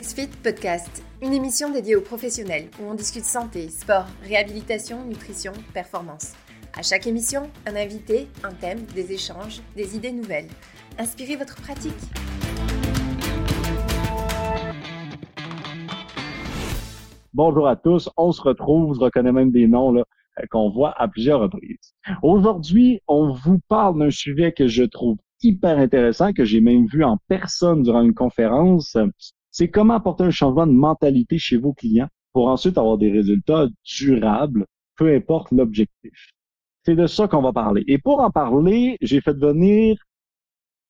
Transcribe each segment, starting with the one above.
XFIT Podcast, une émission dédiée aux professionnels où on discute santé, sport, réhabilitation, nutrition, performance. À chaque émission, un invité, un thème, des échanges, des idées nouvelles. Inspirez votre pratique. Bonjour à tous, on se retrouve, je reconnais même des noms là, qu'on voit à plusieurs reprises. Aujourd'hui, on vous parle d'un sujet que je trouve hyper intéressant, que j'ai même vu en personne durant une conférence c'est comment apporter un changement de mentalité chez vos clients pour ensuite avoir des résultats durables, peu importe l'objectif? C'est de ça qu'on va parler. Et pour en parler, j'ai fait venir,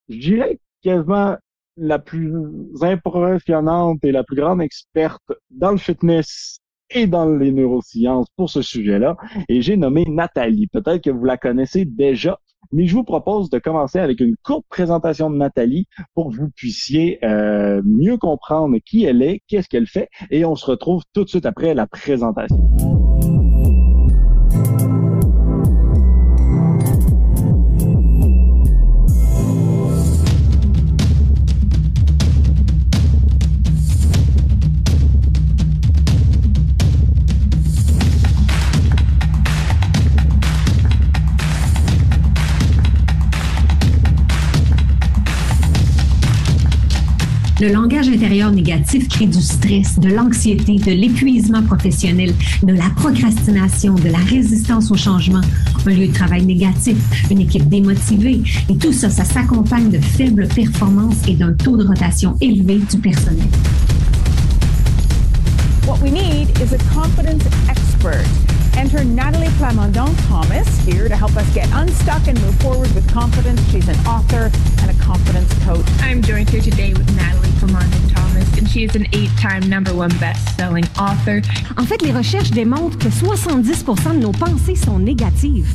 je dirais quasiment la plus impressionnante et la plus grande experte dans le fitness et dans les neurosciences pour ce sujet-là. Et j'ai nommé Nathalie. Peut-être que vous la connaissez déjà mais je vous propose de commencer avec une courte présentation de Nathalie pour que vous puissiez euh, mieux comprendre qui elle est, qu'est-ce qu'elle fait, et on se retrouve tout de suite après la présentation. Le langage intérieur négatif crée du stress, de l'anxiété, de l'épuisement professionnel, de la procrastination, de la résistance au changement, un lieu de travail négatif, une équipe démotivée. Et tout ça, ça s'accompagne de faibles performances et d'un taux de rotation élevé du personnel. What we need is a expert. Enter Natalie Plamondon Thomas here to help us get unstuck and move forward with confidence. She's an author and a confidence coach. I'm joined here today with Natalie Plamondon Thomas, and she is an eight-time number one best-selling author. En fait, les recherches démontrent que 70% de nos pensées sont négatives.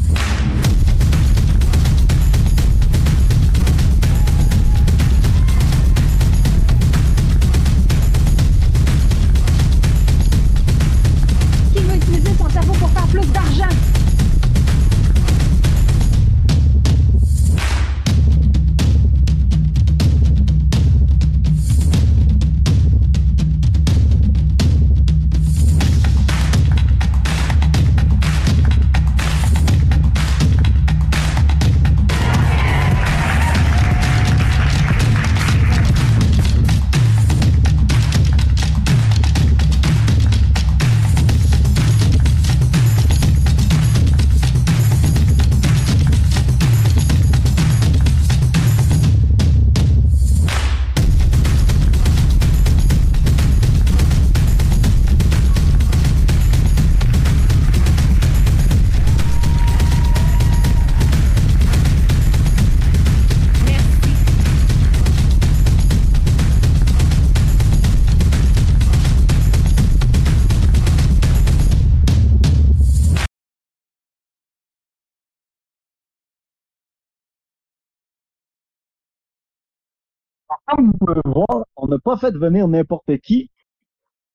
Comme vous pouvez voir, on n'a pas fait venir n'importe qui.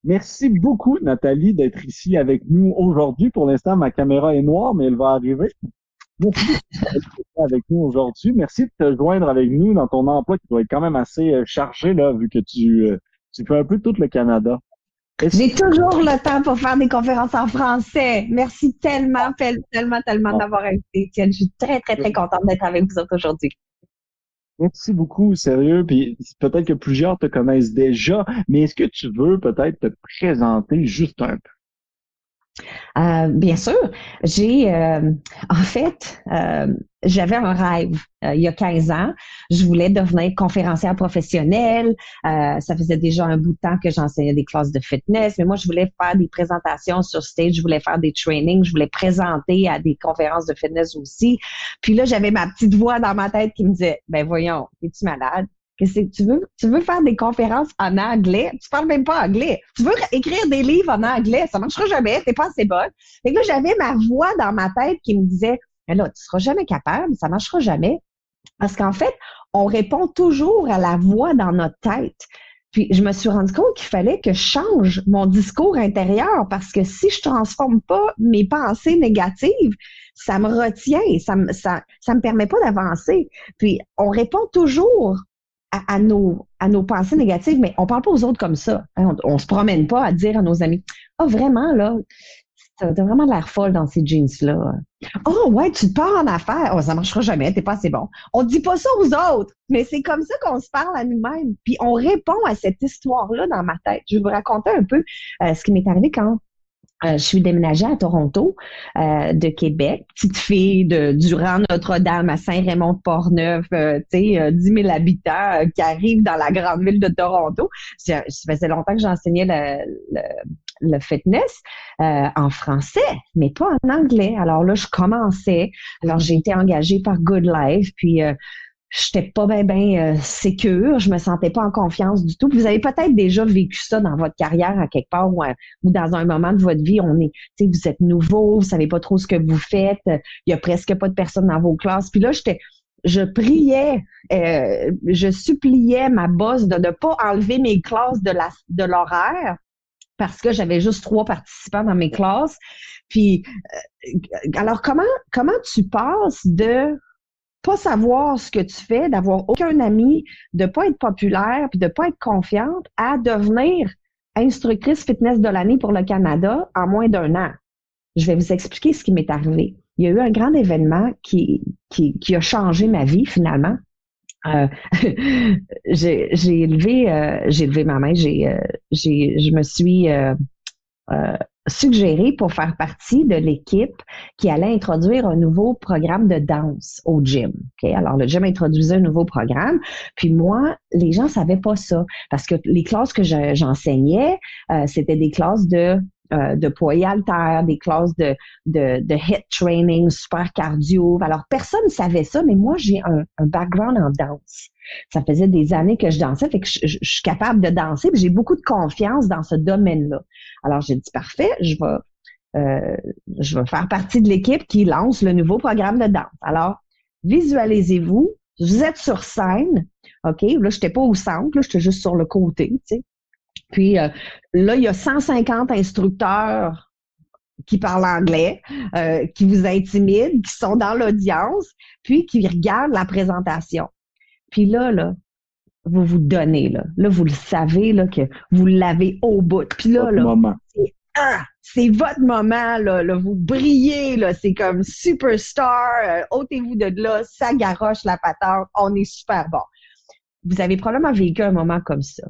Merci beaucoup, Nathalie, d'être ici avec nous aujourd'hui. Pour l'instant, ma caméra est noire, mais elle va arriver. Merci d'être avec nous aujourd'hui. Merci de te joindre avec nous dans ton emploi qui doit être quand même assez euh, chargé, là, vu que tu, euh, tu fais un peu tout le Canada. J'ai toujours le temps pour faire des conférences en français. Merci tellement, tellement, tellement ah. d'avoir été, Étienne. Je suis très, très, très contente d'être avec vous aujourd'hui. Merci beaucoup, sérieux. Puis peut-être que plusieurs te connaissent déjà, mais est-ce que tu veux peut-être te présenter juste un peu? Euh, bien sûr. J'ai, euh, en fait, euh, j'avais un rêve il y a 15 ans. Je voulais devenir conférencière professionnelle. ça faisait déjà un bout de temps que j'enseignais des classes de fitness, mais moi, je voulais faire des présentations sur stage, je voulais faire des trainings, je voulais présenter à des conférences de fitness aussi. Puis là, j'avais ma petite voix dans ma tête qui me disait, ben voyons, es-tu malade? que tu veux, tu veux faire des conférences en anglais, tu parles même pas anglais. Tu veux écrire des livres en anglais, ça marchera jamais, t'es pas assez bonne. Et là, j'avais ma voix dans ma tête qui me disait, mais là, tu seras jamais capable, ça marchera jamais. Parce qu'en fait, on répond toujours à la voix dans notre tête. Puis je me suis rendu compte qu'il fallait que je change mon discours intérieur parce que si je transforme pas mes pensées négatives, ça me retient, ça me, me permet pas d'avancer. Puis on répond toujours à, nos, pensées négatives, mais on parle pas aux autres comme ça. Hein. On, on se promène pas à dire à nos amis, ah, vraiment, là, t'as vraiment l'air folle dans ces jeans-là. Oh, ouais, tu te pars en affaires. Oh, ça marchera jamais, t'es pas assez bon. On dit pas ça aux autres, mais c'est comme ça qu'on se parle à nous-mêmes. Puis on répond à cette histoire-là dans ma tête. Je vais vous raconter un peu euh, ce qui m'est arrivé quand euh, je suis déménagée à Toronto, euh, de Québec, petite fille de Durand Notre-Dame à Saint-Raymond-de-Portneuf, euh, tu sais, 10 000 habitants qui arrivent dans la grande ville de Toronto. Ça, faisait longtemps que j'enseignais le, le, fitness en français, mais pas en anglais. Alors là, je commençais. Alors j'ai été engagée par Good Life, puis j'étais pas bien bien euh, sécure, je me sentais pas en confiance du tout. Vous avez peut-être déjà vécu ça dans votre carrière à quelque part ou, ou dans un moment de votre vie, on est, vous êtes nouveau, vous savez pas trop ce que vous faites, il y a presque pas de personnes dans vos classes. Puis là, j'étais je priais, euh, je suppliais ma boss de ne pas enlever mes classes de la de l'horaire parce que j'avais juste trois participants dans mes classes. Puis euh, alors comment comment tu passes de pas savoir ce que tu fais, d'avoir aucun ami, de pas être populaire, puis de pas être confiante, à devenir instructrice fitness de l'année pour le Canada en moins d'un an. Je vais vous expliquer ce qui m'est arrivé. Il y a eu un grand événement qui, qui, qui a changé ma vie finalement. Euh, j'ai élevé, euh, j'ai élevé ma main, j'ai, euh, j'ai, je me suis euh, suggéré pour faire partie de l'équipe qui allait introduire un nouveau programme de danse au gym. Alors, le gym introduisait un nouveau programme. Puis moi, les gens savaient pas ça parce que les classes que j'enseignais, euh, c'était des classes de euh, de poids haltère, des classes de, de, de training, super cardio. Alors, personne ne savait ça, mais moi, j'ai un, un background en danse. Ça faisait des années que je dansais, fait que je, suis capable de danser, j'ai beaucoup de confiance dans ce domaine-là. Alors j'ai dit parfait, je vais euh, je vais faire partie de l'équipe qui lance le nouveau programme de danse. Alors visualisez-vous, vous êtes sur scène, ok, là j'étais pas au centre, là j'étais juste sur le côté, tu sais. Puis euh, là il y a 150 instructeurs qui parlent anglais, euh, qui vous intimident, qui sont dans l'audience, puis qui regardent la présentation. Puis là, là, vous vous donnez, là. Là, vous le savez, là, que vous l'avez au bout. Puis là, là, c'est, ah, c'est votre moment, là, là. Vous brillez, là. C'est comme superstar. Euh, ôtez-vous de là. Ça garoche la patente. On est super bon. Vous avez probablement vécu un moment comme ça.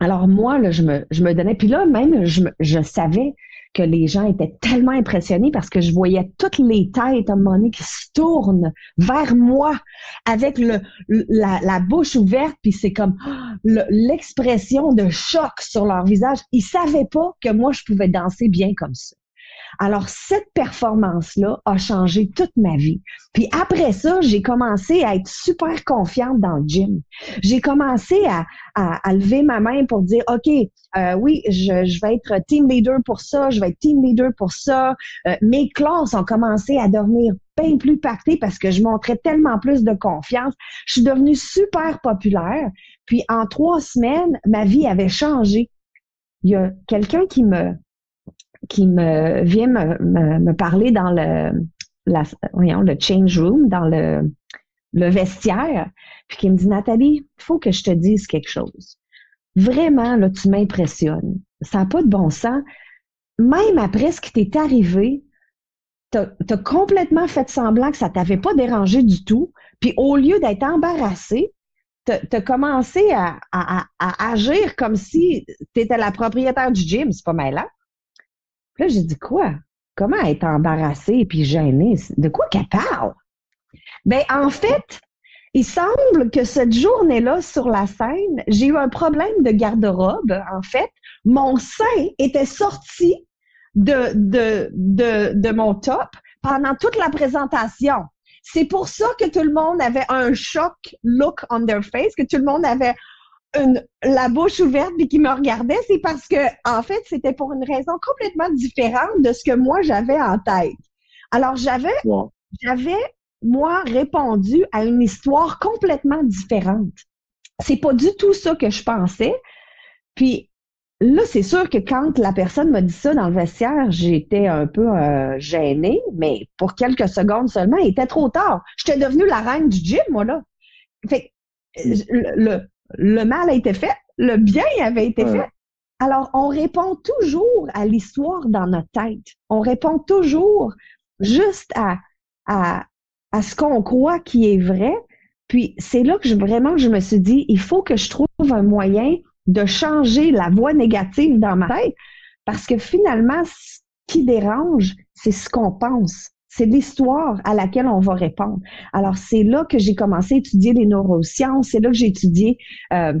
Alors moi, là, je me, je me donnais. Puis là, même, je, je savais que les gens étaient tellement impressionnés parce que je voyais toutes les têtes à un moment donné qui se tournent vers moi avec le, la, la bouche ouverte, puis c'est comme l'expression de choc sur leur visage. Ils savaient pas que moi, je pouvais danser bien comme ça. Alors, cette performance-là a changé toute ma vie. Puis après ça, j'ai commencé à être super confiante dans le gym. J'ai commencé à, lever ma main pour dire, OK, euh, oui, je, je, vais être team leader pour ça, je vais être team leader pour ça. Euh, mes classes ont commencé à devenir bien plus pactées parce que je montrais tellement plus de confiance. Je suis devenue super populaire. Puis en trois semaines, ma vie avait changé. Il y a quelqu'un qui me qui me vient me, me, parler dans le, la, voyons, le change room, dans le, le vestiaire, puis qui me dit, Nathalie, il faut que je te dise quelque chose. Vraiment, là, tu m'impressionnes. Ça n'a pas de bon sens. Même après ce qui t'est arrivé, tu as, complètement fait semblant que ça t'avait pas dérangé du tout. Puis au lieu d'être embarrassé, tu as commencé à, à, à, agir comme si tu étais la propriétaire du gym. C'est pas mal là. Puis là, j'ai dit quoi? Comment être embarrassée et puis gênée? De quoi qu'elle parle? Ben, en fait, il semble que cette journée-là sur la scène, j'ai eu un problème de garde-robe. En fait, mon sein était sorti de, de, de, de mon top pendant toute la présentation. C'est pour ça que tout le monde avait un choc look on their face, que tout le monde avait la bouche ouverte et qui me regardait, c'est parce que, en fait, c'était pour une raison complètement différente de ce que moi j'avais en tête. Alors, j'avais, j'avais, moi, répondu à une histoire complètement différente. C'est pas du tout ça que je pensais. Puis, là, c'est sûr que quand la personne m'a dit ça dans le vestiaire, j'étais un peu euh, gênée, mais pour quelques secondes seulement, il était trop tard. J'étais devenue la reine du gym, moi, là. Fait le, le mal a été fait, le bien avait été fait. Alors, on répond toujours à l'histoire dans notre tête. On répond toujours juste à, à, à ce qu'on croit qui est vrai. Puis, c'est là que je, vraiment, je me suis dit, il faut que je trouve un moyen de changer la voix négative dans ma tête parce que finalement, ce qui dérange, c'est ce qu'on pense. C'est l'histoire à laquelle on va répondre. Alors, c'est là que j'ai commencé à étudier les neurosciences. C'est là que j'ai étudié euh,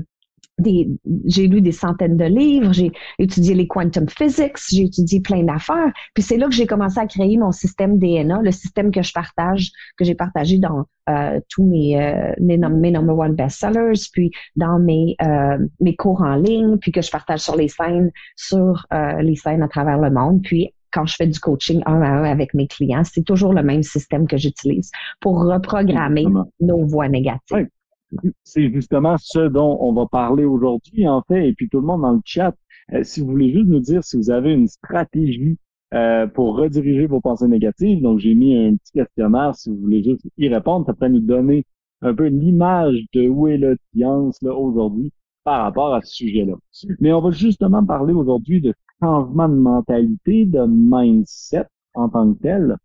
j'ai lu des centaines de livres, j'ai étudié les quantum physics, j'ai étudié plein d'affaires. Puis c'est là que j'ai commencé à créer mon système DNA, le système que je partage, que j'ai partagé dans euh, tous mes, euh, mes, number one bestsellers, puis dans mes, euh, mes cours en ligne, puis que je partage sur les scènes, sur euh, les scènes à travers le monde. Puis quand je fais du coaching un à un avec mes clients, c'est toujours le même système que j'utilise pour reprogrammer nos voix négatives. C'est justement ce dont on va parler aujourd'hui, en fait, et puis tout le monde dans le chat, euh, si vous voulez juste nous dire si vous avez une stratégie euh, pour rediriger vos pensées négatives, donc j'ai mis un petit questionnaire, si vous voulez juste y répondre, ça peut nous donner un peu l'image de où est l'audience là aujourd'hui par rapport à ce sujet-là. Mais on va justement parler aujourd'hui de changement de mentalité, de mindset en tant que tel.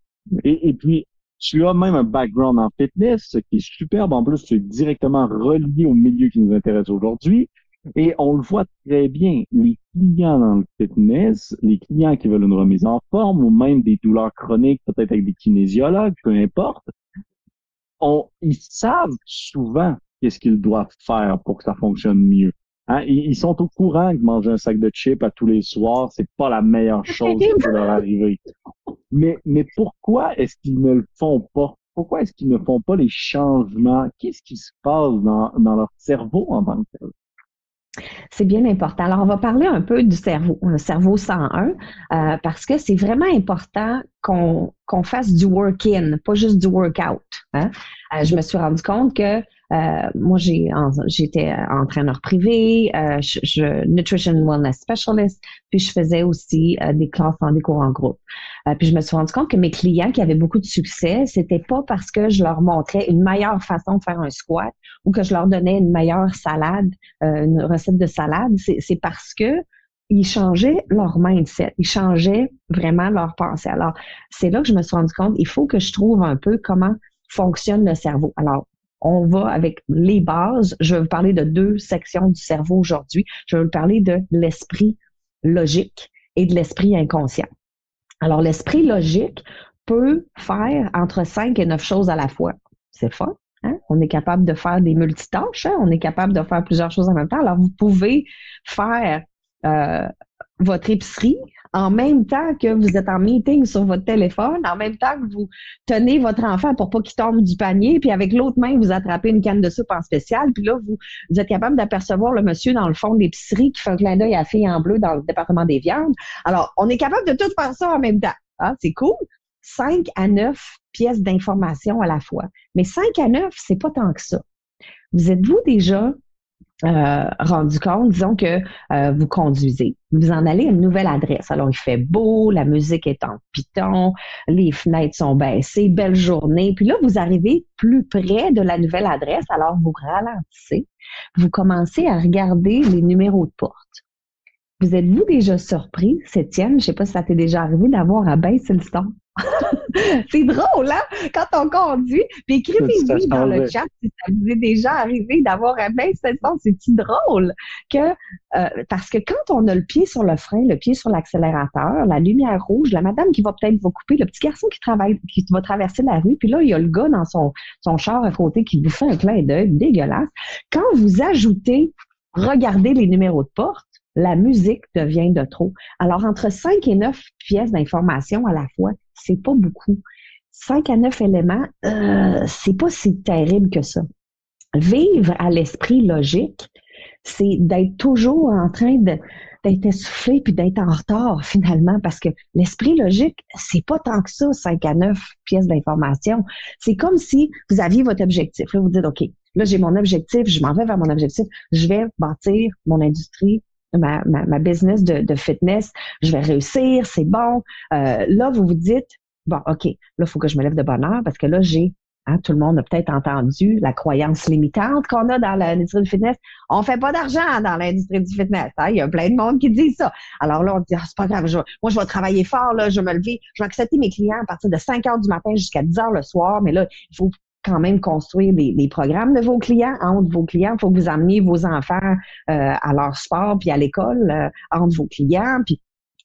Et, puis, tu as même un background en fitness, ce qui est superbe. En plus, tu es directement relié au milieu qui nous intéresse aujourd'hui. Et on le voit très bien, les clients dans le fitness, les clients qui veulent une remise en forme ou même des douleurs chroniques, peut-être avec des kinésiologues, peu importe, ils savent souvent qu'est-ce qu'ils doivent faire pour que ça fonctionne mieux. Hein? Ils, sont au courant que manger un sac de chips à tous les soirs, c'est pas la meilleure chose qui peut leur arriver. Mais, mais pourquoi est-ce qu'ils ne le font pas? Pourquoi est-ce qu'ils ne font pas les changements? Qu'est-ce qui se passe dans, dans leur cerveau en tant que tel? C'est bien important. Alors, on va parler un peu du cerveau, le cerveau 101, euh, parce que c'est vraiment important qu'on qu'on fasse du work-in, pas juste du workout. Hein? Euh, je me suis rendu compte que euh, moi, j'ai j'étais entraîneur privé, euh, je, je, nutrition wellness specialist, puis je faisais aussi euh, des classes en des cours en groupe. puis je me suis rendu compte que mes clients qui avaient beaucoup de succès, c'était pas parce que je leur montrais une meilleure façon de faire un squat ou que je leur donnais une meilleure salade, une recette de salade. C'est parce que ils changeaient leur mindset, ils changeaient vraiment leur pensée. Alors, c'est là que je me suis rendu compte, il faut que je trouve un peu comment fonctionne le cerveau. Alors, on va avec les bases. Je vais vous parler de deux sections du cerveau aujourd'hui. Je vais vous parler de l'esprit logique et de l'esprit inconscient. Alors, l'esprit logique peut faire entre cinq et neuf choses à la fois. C'est fun. Hein? On est capable de faire des multitâches. Hein? On est capable de faire plusieurs choses en même temps. Alors, vous pouvez faire euh, votre épicerie en même temps que vous êtes en meeting sur votre téléphone, en même temps que vous tenez votre enfant pour pas qu'il tombe du panier, puis avec l'autre main, vous attrapez une canne de soupe en spécial, puis là, vous, êtes capable d'apercevoir le monsieur dans le fond de l'épicerie qui fait un clin d'œil à la fille en bleu dans le département des viandes. Alors, on est capable de tout faire ça en même temps. Ah, c'est cool. 5 à 9 pièces d'information à la fois. Mais 5 à 9, c'est pas tant que ça. Vous êtes-vous déjà euh, rendu compte, disons que euh, vous conduisez, vous en allez à une nouvelle adresse. Alors, il fait beau, la musique est en piton, les fenêtres sont baissées, belle journée. Puis là, vous arrivez plus près de la nouvelle adresse, alors vous ralentissez, vous commencez à regarder les numéros de porte. Vous êtes-vous déjà surpris, Septième, je sais pas si ça t'est déjà arrivé d'avoir à baisser le son? c'est drôle, hein? Quand on conduit, puis écrivez-nous dans le chat si ça vous est déjà arrivé d'avoir un baisse son. C'est drôle que euh, parce que quand on a le pied sur le frein, le pied sur l'accélérateur, la lumière rouge, la madame qui va peut-être vous couper, le petit garçon qui travaille, qui va traverser la rue, puis là il y a le gars dans son son char à côté qui vous fait un clin d'œil dégueulasse. Quand vous ajoutez regardez les numéros de porte, la musique devient de trop. Alors, entre 5 et 9 pièces d'information à la fois, c'est pas beaucoup. 5 à 9 éléments, euh, c'est pas si terrible que ça. Vivre à l'esprit logique, c'est d'être toujours en train d'être essoufflé puis d'être en retard finalement parce que l'esprit logique, c'est pas tant que ça, 5 à 9 pièces d'information. C'est comme si vous aviez votre objectif. Là, vous dites, OK, là, j'ai mon objectif, je m'en vais vers mon objectif, je vais bâtir mon industrie ma, ma, business de, de, fitness, je vais réussir, c'est bon. Euh, là, vous vous dites, bon, OK, là, il faut que je me lève de bonne heure parce que là, j'ai Hein, tout le monde a peut-être entendu la croyance limitante qu'on a dans l'industrie du fitness. On fait pas d'argent dans l'industrie du fitness. Hein? Il y a plein de monde qui dit ça. Alors là, on dit, ah, c'est pas grave, moi, je vais travailler fort, là, je vais me lever, je vais accepter mes clients à partir de 5 heures du matin jusqu'à 10 heures le soir, mais là, il faut quand même construire des, programmes de vos clients, entre vos clients. Il faut que vous ameniez vos enfants euh, à leur sport puis à l'école euh, entre vos clients. Puis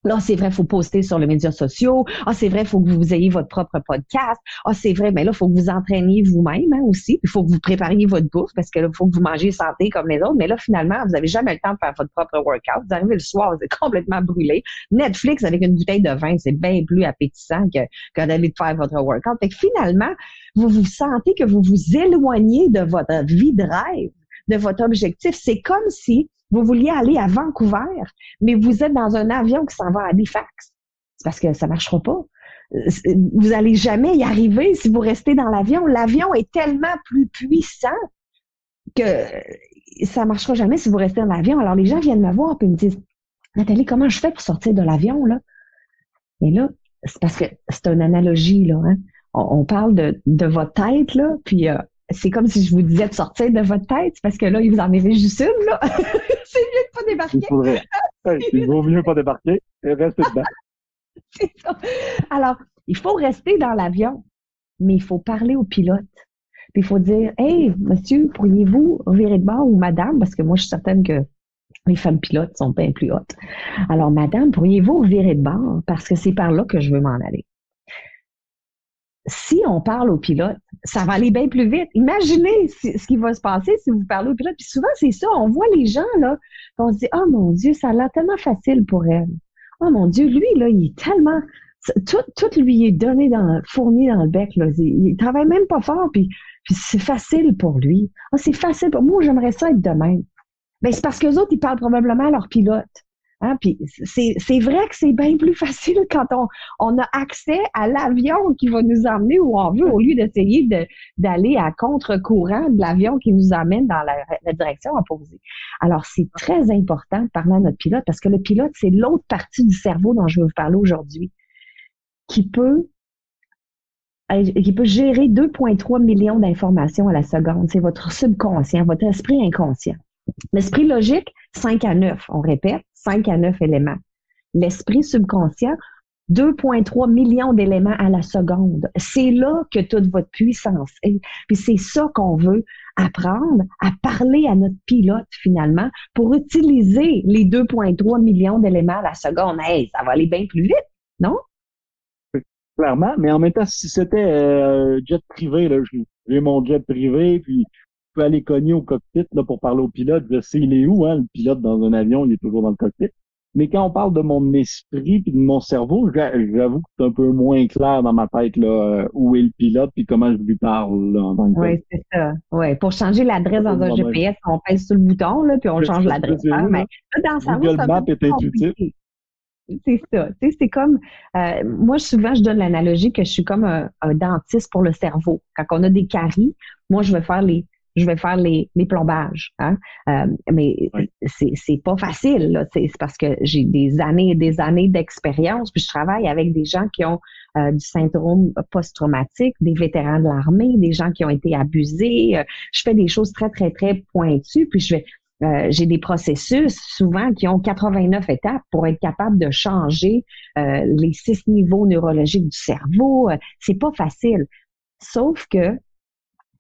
Là, c'est vrai, faut poster sur les médias sociaux. Ah, c'est vrai, faut que vous ayez votre propre podcast. Ah, c'est vrai, mais là, faut que vous entraîniez vous-même hein, aussi. Il faut que vous prépariez votre bouffe parce que là, faut que vous mangez santé comme les autres. Mais là, finalement, vous n'avez jamais le temps de faire votre propre workout. Vous arrivez le soir, vous êtes complètement brûlé. Netflix avec une bouteille de vin, c'est bien plus appétissant que, que d'aller faire votre workout. Fait que finalement, vous vous sentez que vous vous éloignez de votre vie de rêve, de votre objectif. C'est comme si vous vouliez aller à Vancouver, mais vous êtes dans un avion qui s'en va à Halifax. C'est parce que ça marchera pas. Vous allez jamais y arriver si vous restez dans l'avion. L'avion est tellement plus puissant que ça marchera jamais si vous restez dans l'avion. Alors les gens viennent me voir et me disent Nathalie, comment je fais pour sortir de l'avion là? Mais là, c'est parce que c'est une analogie là. Hein? On, parle de, de votre tête là, puis euh, c'est comme si je vous disais de sortir de votre tête, parce que là, il vous en est juste une, là. c'est mieux de pas débarquer. Il, faudrait... il vaut mieux pas débarquer et rester dedans. c'est ça. Alors, il faut rester dans l'avion, mais il faut parler au pilote. Puis il faut dire, hey, monsieur, pourriez-vous virer de bord ou madame, parce que moi, je suis certaine que les femmes pilotes sont bien plus hautes. Alors, madame, pourriez-vous virer de bord parce que c'est par là que je veux m'en aller si on parle au pilote, ça va aller bien plus vite. Imaginez ce qui va se passer si vous parlez au pilote. Puis souvent, c'est ça. On voit les gens, là, on se dit, oh mon Dieu, ça a l'air tellement facile pour elle. Oh mon Dieu, lui, là, il est tellement, tout, tout lui est donné dans, fourni dans le bec, là. Il, il travaille même pas fort, puis, c'est facile pour lui. Ah, c'est facile pour moi, j'aimerais ça être de même. Mais c'est parce que les autres, ils parlent probablement à leur pilote. Hein, c'est vrai que c'est bien plus facile quand on, on a accès à l'avion qui va nous emmener où on veut au lieu d'essayer d'aller à contre-courant de l'avion qui nous amène dans la, direction opposée. Alors, c'est très important de parler à notre pilote parce que le pilote, c'est l'autre partie du cerveau dont je vais vous parler aujourd'hui qui peut qui peut gérer 2,3 millions d'informations à la seconde. C'est votre subconscient, votre esprit inconscient. L'esprit logique, 5 à 9, on répète, 5 à 9 éléments. L'esprit subconscient, 2,3 millions d'éléments à la seconde. C'est là que toute votre puissance est. Puis c'est ça qu'on veut apprendre à parler à notre pilote finalement pour utiliser les 2,3 millions d'éléments à la seconde. Hey, ça va aller bien plus vite, non? clairement, mais en même temps, si c'était euh, jet privé, là, j'ai mon jet privé, puis peux aller cogner au cockpit là, pour parler au pilote. Je sais il est où, hein, le pilote dans un avion, il est toujours dans le cockpit. Mais quand on parle de mon esprit puis de mon cerveau, j'avoue que c'est un peu moins clair dans ma tête là, euh, où est le pilote puis comment je lui parle. Là, oui, c'est ça. Ouais. Pour changer l'adresse dans un GPS, on pèse sur le bouton là, puis on change l'adresse. Mais dans sa Google Maps est intuitif. C'est ça. c'est comme euh, moi souvent je donne l'analogie que je suis comme un, un, dentiste pour le cerveau. Quand on a des caries, moi je vais faire les je vais faire les, les plombages. Hein? Euh, mais c'est, c'est pas facile. Là. C'est, parce que j'ai des années et des années d'expérience, puis je travaille avec des gens qui ont euh, du syndrome post-traumatique, des vétérans de l'armée, des gens qui ont été abusés. Euh, je fais des choses très, très, très pointues, puis je vais euh, j'ai des processus souvent qui ont 89 étapes pour être capable de changer euh, les six niveaux neurologiques du cerveau. c'est pas facile. Sauf que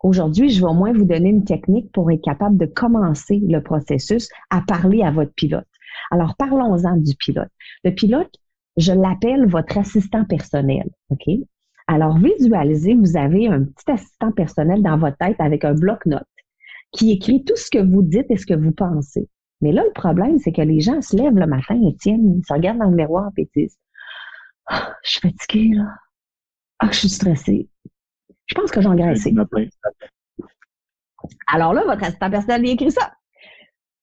Aujourd'hui, je vais au moins vous donner une technique pour être capable de commencer le processus à parler à votre pilote. Alors, parlons-en du pilote. Le pilote, je l'appelle votre assistant personnel. OK? Alors, visualisez, vous avez un petit assistant personnel dans votre tête avec un bloc-notes qui écrit tout ce que vous dites et ce que vous pensez. Mais là, le problème, c'est que les gens se lèvent le matin et tiennent, ils se regardent dans le miroir et disent ah, Je suis fatiguée, là. Ah, je suis stressée. Je pense que j'ai engraissé. Alors là, votre assistant personnel lui écrit ça.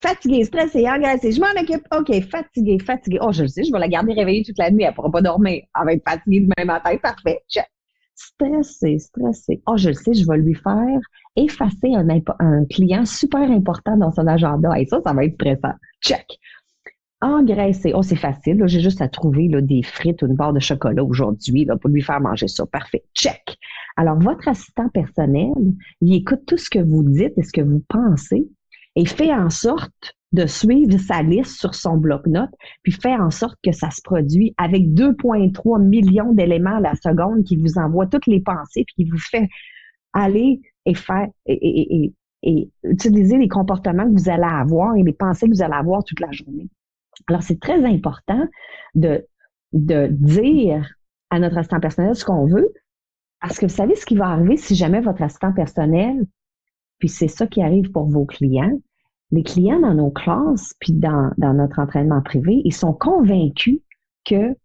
Fatigué, stressé, engraissé. Je m'en occupe. OK, fatigué, fatigué. Oh, je le sais, je vais la garder réveillée toute la nuit. Elle ne pourra pas dormir. Elle va être fatiguée demain matin. Parfait. Check. Stressé, stressé. Oh, je le sais, je vais lui faire effacer un, un client super important dans son agenda. Et ça, ça va être stressant. Check. engraisser. Oh, c'est facile. J'ai juste à trouver là, des frites ou une barre de chocolat aujourd'hui pour lui faire manger ça. Parfait. Check. Alors, votre assistant personnel, il écoute tout ce que vous dites et ce que vous pensez et fait en sorte de suivre sa liste sur son bloc-notes, puis fait en sorte que ça se produit avec 2,3 millions d'éléments à la seconde qui vous envoient toutes les pensées, puis qui vous fait aller et faire et, et utiliser les comportements que vous allez avoir et les pensées que vous allez avoir toute la journée. Alors, c'est très important de, de dire à notre assistant personnel ce qu'on veut, parce que vous savez ce qui va arriver si jamais votre assistant personnel, puis c'est ça qui arrive pour vos clients, les clients dans nos classes, puis dans, notre entraînement privé, ils sont convaincus que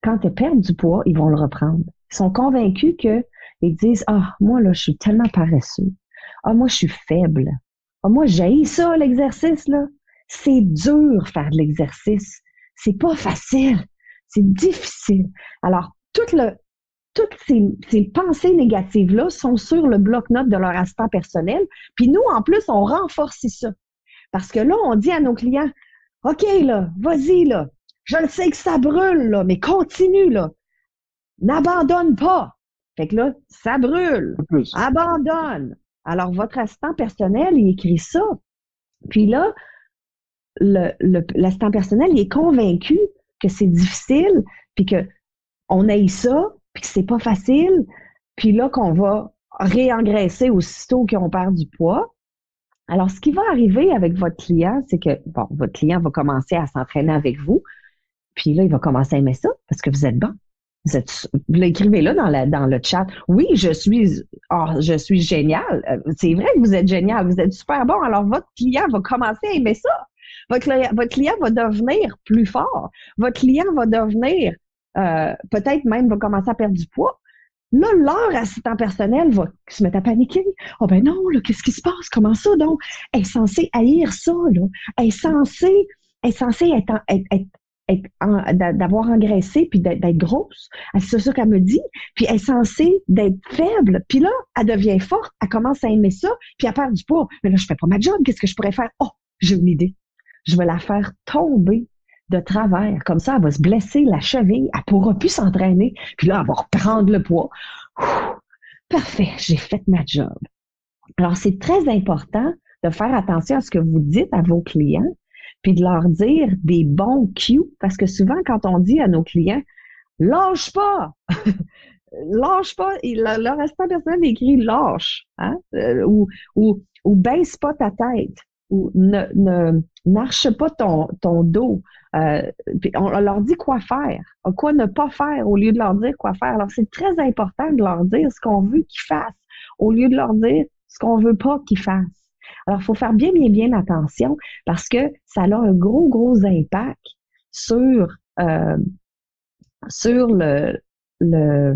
quand ils perdent du poids, ils vont le reprendre. Ils sont convaincus que ils disent Ah, moi, là, je suis tellement paresseux. Ah, moi, je suis faible. Ah, moi, j'ai ça, l'exercice, là. C'est dur faire de l'exercice. C'est pas facile. C'est difficile. Alors, tout le, toutes ces, pensées négatives-là sont sur le bloc-notes de leur assistant personnel. Puis nous, en plus, on renforce ça. Parce que là, on dit à nos clients, OK, là, vas-y, là. Je le sais que ça brûle, là, mais continue, là. N'abandonne pas. Fait que là, ça brûle. Abandonne. Alors, votre assistant personnel, il écrit ça. Puis là, l'assistant personnel, il est convaincu que c'est difficile, puis que on aille ça, puis que c'est pas facile, puis là qu'on va réengraisser aussitôt qu'on perd du poids. Alors, ce qui va arriver avec votre client, c'est que, bon, votre client va commencer à s'entraîner avec vous, puis là, il va commencer à aimer ça parce que vous êtes bon. Vous, êtes, vous l'écrivez là dans, dans le chat. Oui, je suis, oh, je suis génial. Euh, c'est vrai que vous êtes génial. Vous êtes super bon. Alors, votre client va commencer à aimer ça. Votre client va devenir plus fort. Votre client va devenir, euh, peut-être même va commencer à perdre du poids. Là, leur assistant personnel va se mettre à paniquer. Oh ben non, là, qu'est-ce qui se passe? Comment ça donc? Elle est censée haïr ça, là. Elle est censée, elle est censée être, être, d'avoir engraissé puis d'être grosse. C'est ça qu'elle me dit. Puis elle est censée d'être faible. Puis là, elle devient forte. Elle commence à aimer ça. Puis elle perd du poids. Mais là, je fais pas ma job. Qu'est-ce que je pourrais faire? Oh, j'ai une idée. Je vais la faire tomber de travers. Comme ça, elle va se blesser la cheville, elle pourra plus s'entraîner, puis là, elle va reprendre le poids. parfait, j'ai fait ma job. Alors, c'est très important de faire attention à ce que vous dites à vos clients, puis de leur dire des bons cues, parce que souvent, quand on dit à nos clients, lâche pas, lâche pas, le, le restant personnel écrit lâche, hein? Euh, ou, ou, ou baisse pas ta tête, ou ne, ne n'arche pas ton, ton dos. Euh, on, leur dit quoi faire, quoi ne pas faire au lieu de leur dire quoi faire? Alors, c'est très important de leur dire ce qu'on veut qu'ils fassent au lieu de leur dire ce qu'on veut pas qu'ils fassent. Alors, il faut faire bien, bien, bien attention parce que ça a un gros, gros impact sur, euh, sur le, le,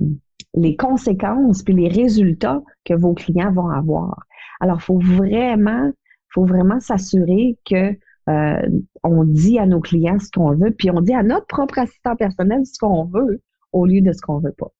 les conséquences puis les résultats que vos clients vont avoir. Alors, il faut vraiment, faut vraiment s'assurer que euh, on dit à nos clients ce qu'on veut, puis on dit à notre propre assistant personnel ce qu'on veut au lieu de ce qu'on veut pas.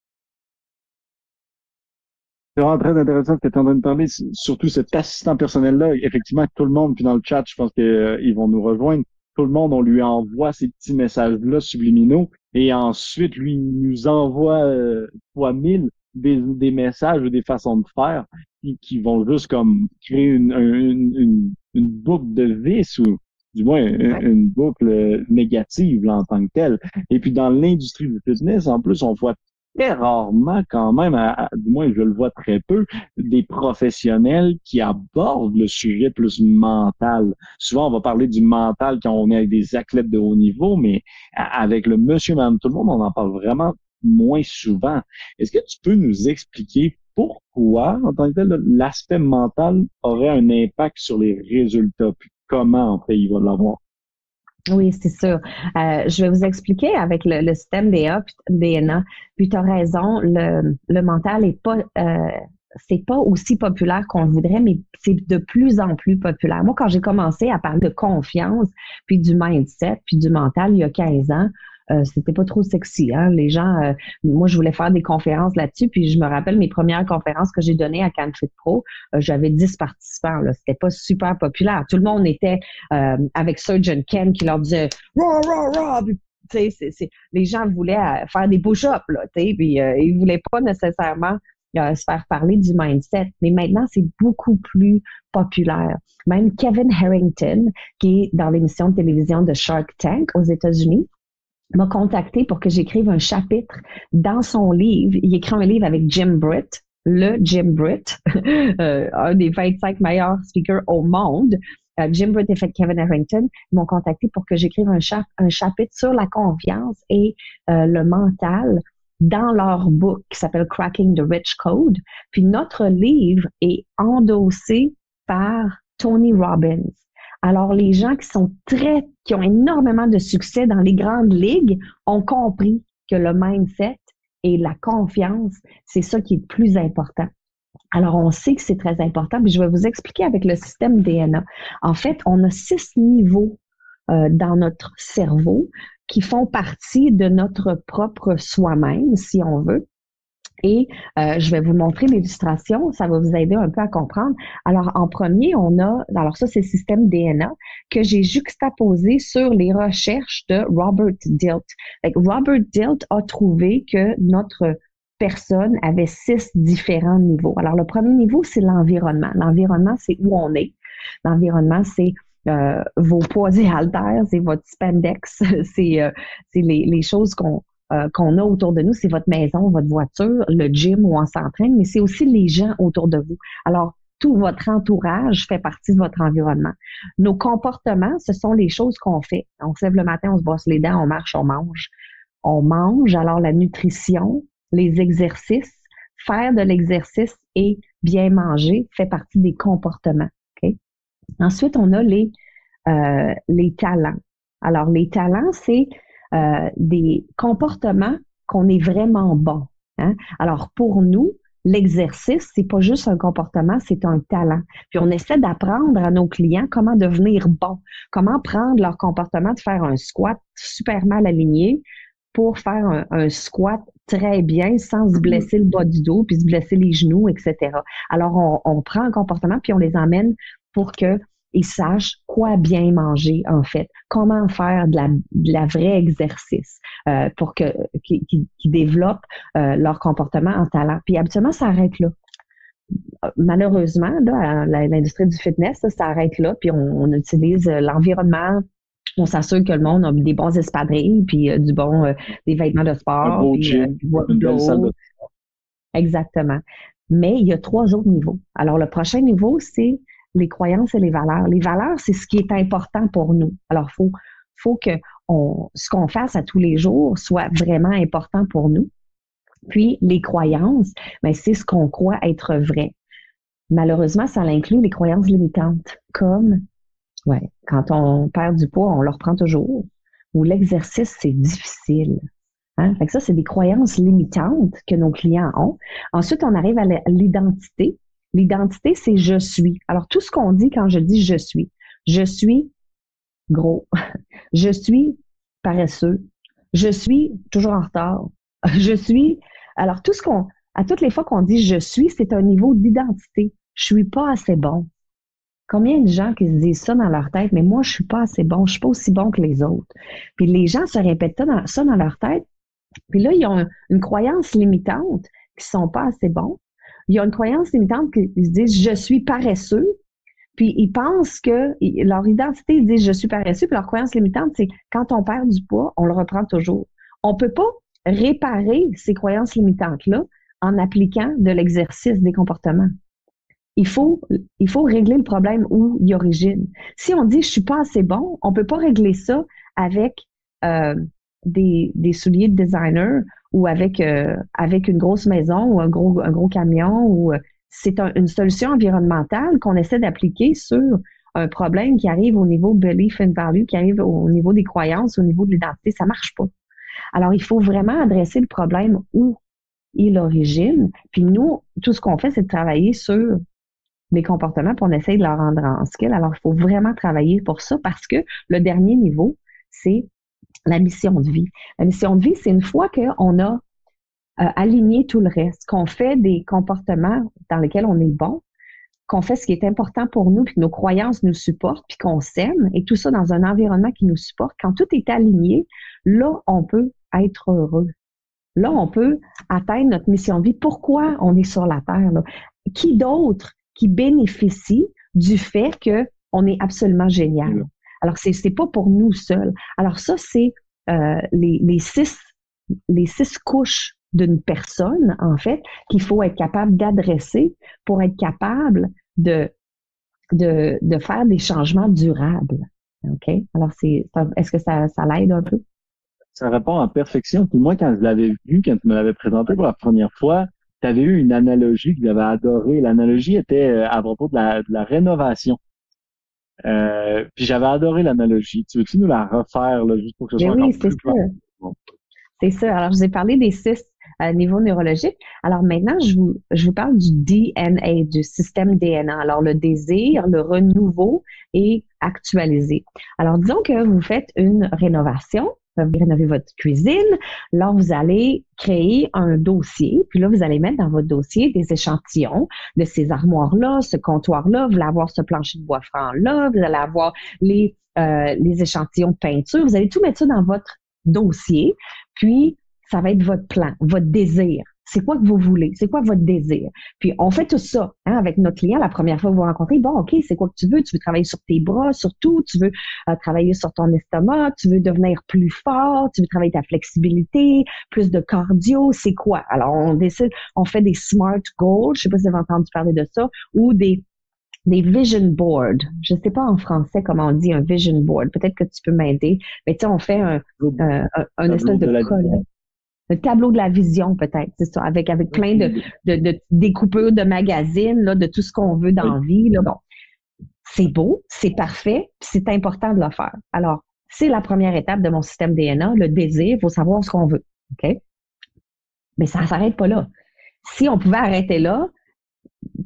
C'est vraiment très intéressant que tu es en train de parler, surtout cet assistant personnel-là. Effectivement, tout le monde, puis dans le chat, je pense qu'ils euh, vont nous rejoindre. Tout le monde, on lui envoie ces petits messages-là subliminaux et ensuite, lui, il nous envoie euh, fois mille des, des, messages ou des façons de faire qui, qui vont juste comme créer une, une, une, une boucle de vis ou du moins une, boucle négative en tant que telle. Et puis dans l'industrie du fitness, en plus, on voit très rarement quand même, du moins je le vois très peu, des professionnels qui abordent le sujet plus mental. Souvent, on va parler du mental quand on est avec des athlètes de haut niveau, mais avec le monsieur, madame, tout le monde, on en parle vraiment moins souvent. Est-ce que tu peux nous expliquer pourquoi, en tant que tel, l'aspect mental aurait un impact sur les résultats? comment en fait il va l'avoir? Oui, c'est sûr. Euh, je vais vous expliquer avec le, système DA, DNA. Puis tu as raison, le, mental est pas euh, c'est pas aussi populaire qu'on le voudrait, mais c'est de plus en plus populaire. Moi, quand j'ai commencé à parler de confiance, puis du mindset, puis du mental il y a 15 ans, euh, c'était pas trop sexy. Hein? Les gens, euh, moi, je voulais faire des conférences là-dessus, puis je me rappelle mes premières conférences que j'ai données à CanFit Pro, euh, j'avais 10 participants. Là. C'était pas super populaire. Tout le monde était avec Surgeon Ken qui leur disait « Raw, raw, raw! » les gens voulaient faire des push-ups, là, puis ils voulaient pas nécessairement se faire parler du mindset. Mais maintenant, c'est beaucoup plus populaire. Même Kevin Harrington, qui est dans l'émission de télévision de Shark Tank aux États-Unis, m'a contacté pour que j'écrive un chapitre dans son livre. Il écrit un livre avec Jim Britt, le Jim Britt, euh, un des 25 meilleurs speakers au monde. Euh, Jim Britt et Kevin Harrington m'ont contacté pour que j'écrive un, chapitre sur la confiance et euh, le mental dans leur book qui s'appelle Cracking the Rich Code. Puis notre livre est endossé par Tony Robbins. Alors, les gens qui sont très, qui ont énormément de succès dans les grandes ligues ont compris que le mindset et la confiance, c'est ça qui est le plus important. Alors, on sait que c'est très important, puis je vais vous expliquer avec le système DNA. En fait, on a six niveaux euh, dans notre cerveau qui font partie de notre propre soi-même, si on veut. Et euh, je vais vous montrer l'illustration, ça va vous aider un peu à comprendre. Alors, en premier, on a, alors ça, c'est le système DNA que j'ai juxtaposé sur les recherches de Robert Dilt. Robert Dilt a trouvé que notre personne avait six différents niveaux. Alors, le premier niveau, c'est l'environnement. L'environnement, c'est où on est. L'environnement, c'est euh, vos poids et haltères, c'est votre spandex, c'est euh, les, les, choses qu'on euh, qu'on a autour de nous, c'est votre maison, votre voiture, le gym où on s'entraîne, mais c'est aussi les gens autour de vous. Alors, tout votre entourage fait partie de votre environnement. Nos comportements, ce sont les choses qu'on fait. On se le matin, on se brosse les dents, on marche, on mange. On mange, alors la nutrition, les exercices, faire de l'exercice et bien manger fait partie des comportements. Ensuite, on a les, euh, les talents. Alors, les talents, c'est euh, des comportements qu'on est vraiment bon. Hein? Alors pour nous, l'exercice, c'est pas juste un comportement, c'est un talent. Puis on essaie d'apprendre à nos clients comment devenir bon, comment prendre leur comportement de faire un squat super mal aligné pour faire un, squat très bien sans se mm-hmm. blesser le bas du dos puis se blesser les genoux, etc. Alors on, on prend un comportement puis on les emmène pour que ils sachent quoi bien manger, en fait, comment faire de la, de la vraie exercice euh, pour que qu'ils développent euh, leur comportement en talent. Puis habituellement, ça arrête là. Malheureusement, là, l'industrie du fitness, ça, s'arrête là, puis on, utilise euh, l'environnement, on s'assure que le monde a des bons espadrilles, puis du bon, des vêtements de sport, puis, Exactement. Mais il y a trois autres niveaux. Alors, le prochain niveau, c'est les croyances et les valeurs. Les valeurs, c'est ce qui est important pour nous. Alors, faut, faut que on, ce qu'on fasse à tous les jours soit vraiment important pour nous. Puis, les croyances, ben, c'est ce qu'on croit être vrai. Malheureusement, ça inclut les croyances limitantes, comme, ouais, quand on perd du poids, on le reprend toujours, ou l'exercice, c'est difficile. Hein? Fait que ça, c'est des croyances limitantes que nos clients ont. Ensuite, on arrive à l'identité. L'identité, c'est je suis. Alors, tout ce qu'on dit quand je dis je suis, je suis gros, je suis paresseux, je suis toujours en retard, je suis. Alors, tout ce qu'on, à toutes les fois qu'on dit je suis, c'est un niveau d'identité. Je suis pas assez bon. Combien de gens qui se disent ça dans leur tête, mais moi, je suis pas assez bon, je suis pas aussi bon que les autres. Puis les gens se répètent ça dans, leur tête. Puis là, ils ont une croyance limitante qu'ils sont pas assez bons il y a une croyance limitante qui se disent je suis paresseux, puis ils pensent que leur identité, ils disent je suis paresseux, puis leur croyance limitante, c'est quand on perd du poids, on le reprend toujours. On peut pas réparer ces croyances limitantes-là en appliquant de l'exercice des comportements. Il faut, il faut régler le problème où il origine. Si on dit je suis pas assez bon, on peut pas régler ça avec euh, des, des souliers de designer ou avec, euh, avec une grosse maison ou un gros, un gros camion ou euh, c'est une solution environnementale qu'on essaie d'appliquer sur un problème qui arrive au niveau belief and value, qui arrive au niveau des croyances, au niveau de l'identité. Ça marche pas. Alors, il faut vraiment adresser le problème où et l'origine. Puis nous, tout ce qu'on fait, c'est de travailler sur des comportements, pour on essaye de leur rendre en skill. Alors, il faut vraiment travailler pour ça parce que le dernier niveau, c'est la mission de vie. La mission de vie, c'est une fois qu'on a euh, aligné tout le reste, qu'on fait des comportements dans lesquels on est bon, qu'on fait ce qui est important pour nous, puis que nos croyances nous supportent, puis qu'on s'aime, et tout ça dans un environnement qui nous supporte, quand tout est aligné, là, on peut être heureux. Là, on peut atteindre notre mission de vie. Pourquoi on est sur la Terre? Qui d'autre qui bénéficie du fait qu'on est absolument génial? Alors, c'est n'est pas pour nous seuls. Alors, ça, c'est euh, les, six, les six couches d'une personne, en fait, qu'il faut être capable d'adresser pour être capable de, de, de faire des changements durables. OK? Alors, c'est, est-ce que ça, ça l'aide un peu? Ça répond en perfection. Puis moi, quand je l'avais vu, quand tu me l'avais présenté pour la première fois, tu avais eu une analogie que j'avais adorée. L'analogie était euh, à propos de la, de la rénovation. Euh, puis j'avais adoré l'analogie. Tu veux-tu nous la refaire là, juste pour que ce soit oui, c'est ça. C'est ça. Alors, je vous ai parlé des six à niveau neurologique. Alors maintenant, je vous, je vous parle du DNA, du système DNA. Alors le désir, le renouveau et actualiser. Alors disons que vous faites une rénovation, vous rénovez votre cuisine. Là, vous allez créer un dossier. Puis là, vous allez mettre dans votre dossier des échantillons de ces armoires-là, ce comptoir-là. Vous allez avoir ce plancher de bois franc-là. Vous allez avoir les, euh, les échantillons de peinture. Vous allez tout mettre ça dans votre dossier. Puis, ça va être votre plan, votre désir. C'est quoi que vous voulez? C'est quoi votre désir? Puis on fait tout ça hein, avec notre client la première fois que vous vous rencontrez. Bon, OK, c'est quoi que tu veux? Tu veux travailler sur tes bras, surtout? Tu veux euh, travailler sur ton estomac? Tu veux devenir plus fort? Tu veux travailler ta flexibilité, plus de cardio? C'est quoi? Alors, on décide, on fait des SMART goals. Je sais pas si vous avez entendu parler de ça. Ou des des vision boards. Je sais pas en français comment on dit un vision board. Peut-être que tu peux m'aider. Mais tu sais, on fait un, un, espèce de, de le tableau de la vision peut-être, c'est ça, avec avec plein de, de, de découpures de magazines, là, de tout ce qu'on veut dans la vie. Là. Bon, c'est beau, c'est parfait, c'est important de le faire. Alors, c'est la première étape de mon système DNA, le désir, il faut savoir ce qu'on veut. OK? Mais ça ne s'arrête pas là. Si on pouvait arrêter là,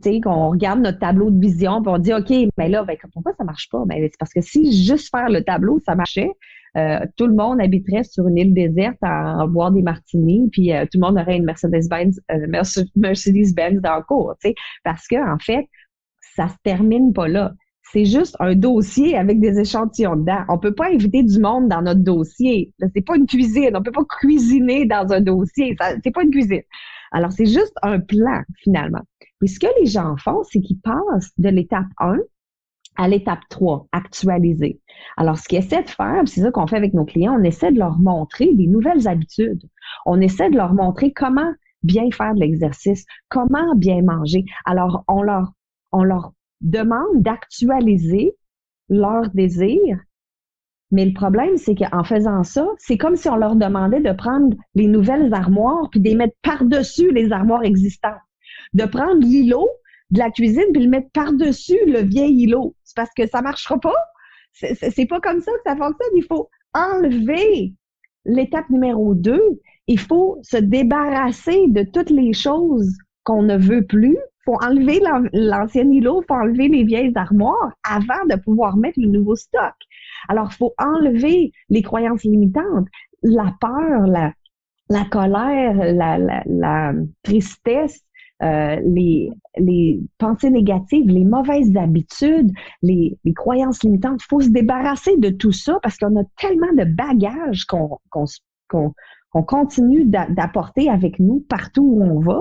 tu sais, qu'on regarde notre tableau de vision, puis on dit, OK, mais là, ben, pourquoi ça marche pas? Ben, c'est parce que si juste faire le tableau, ça marchait, euh, tout le monde habiterait sur une île déserte à, boire des martinis, puis euh, tout le monde aurait une Mercedes-Benz euh, Mercedes-Benz dans le cours, tu sais, parce que en fait, ça se termine pas là. C'est juste un dossier avec des échantillons dedans. On peut pas inviter du monde dans notre dossier. C'est pas une cuisine. On peut pas cuisiner dans un dossier. C'est pas une cuisine. Alors, c'est juste un plan, finalement. Puis, ce que les gens font, c'est qu'ils passent de l'étape 1 à l'étape 3, actualiser. Alors, ce qu'ils essaient de faire, c'est ça qu'on fait avec nos clients, on essaie de leur montrer des nouvelles habitudes. On essaie de leur montrer comment bien faire de l'exercice, comment bien manger. Alors, on leur, on leur demande d'actualiser leur désir. Mais le problème, c'est qu'en faisant ça, c'est comme si on leur demandait de prendre les nouvelles armoires puis de les mettre par-dessus les armoires existantes. De prendre l'îlot de la cuisine puis le mettre par-dessus le vieil îlot. C'est parce que ça marchera pas. C'est pas comme ça que ça fonctionne. Il faut enlever l'étape numéro deux. Il faut se débarrasser de toutes les choses qu'on ne veut plus. Il faut enlever l'ancien îlot, il faut enlever les vieilles armoires avant de pouvoir mettre le nouveau stock. Alors, il faut enlever les croyances limitantes, la peur, la, la colère, la tristesse, euh, les, les pensées négatives, les mauvaises habitudes, les, les croyances limitantes. Il faut se débarrasser de tout ça parce qu'on a tellement de bagages qu'on continue d'apporter avec nous partout où on va,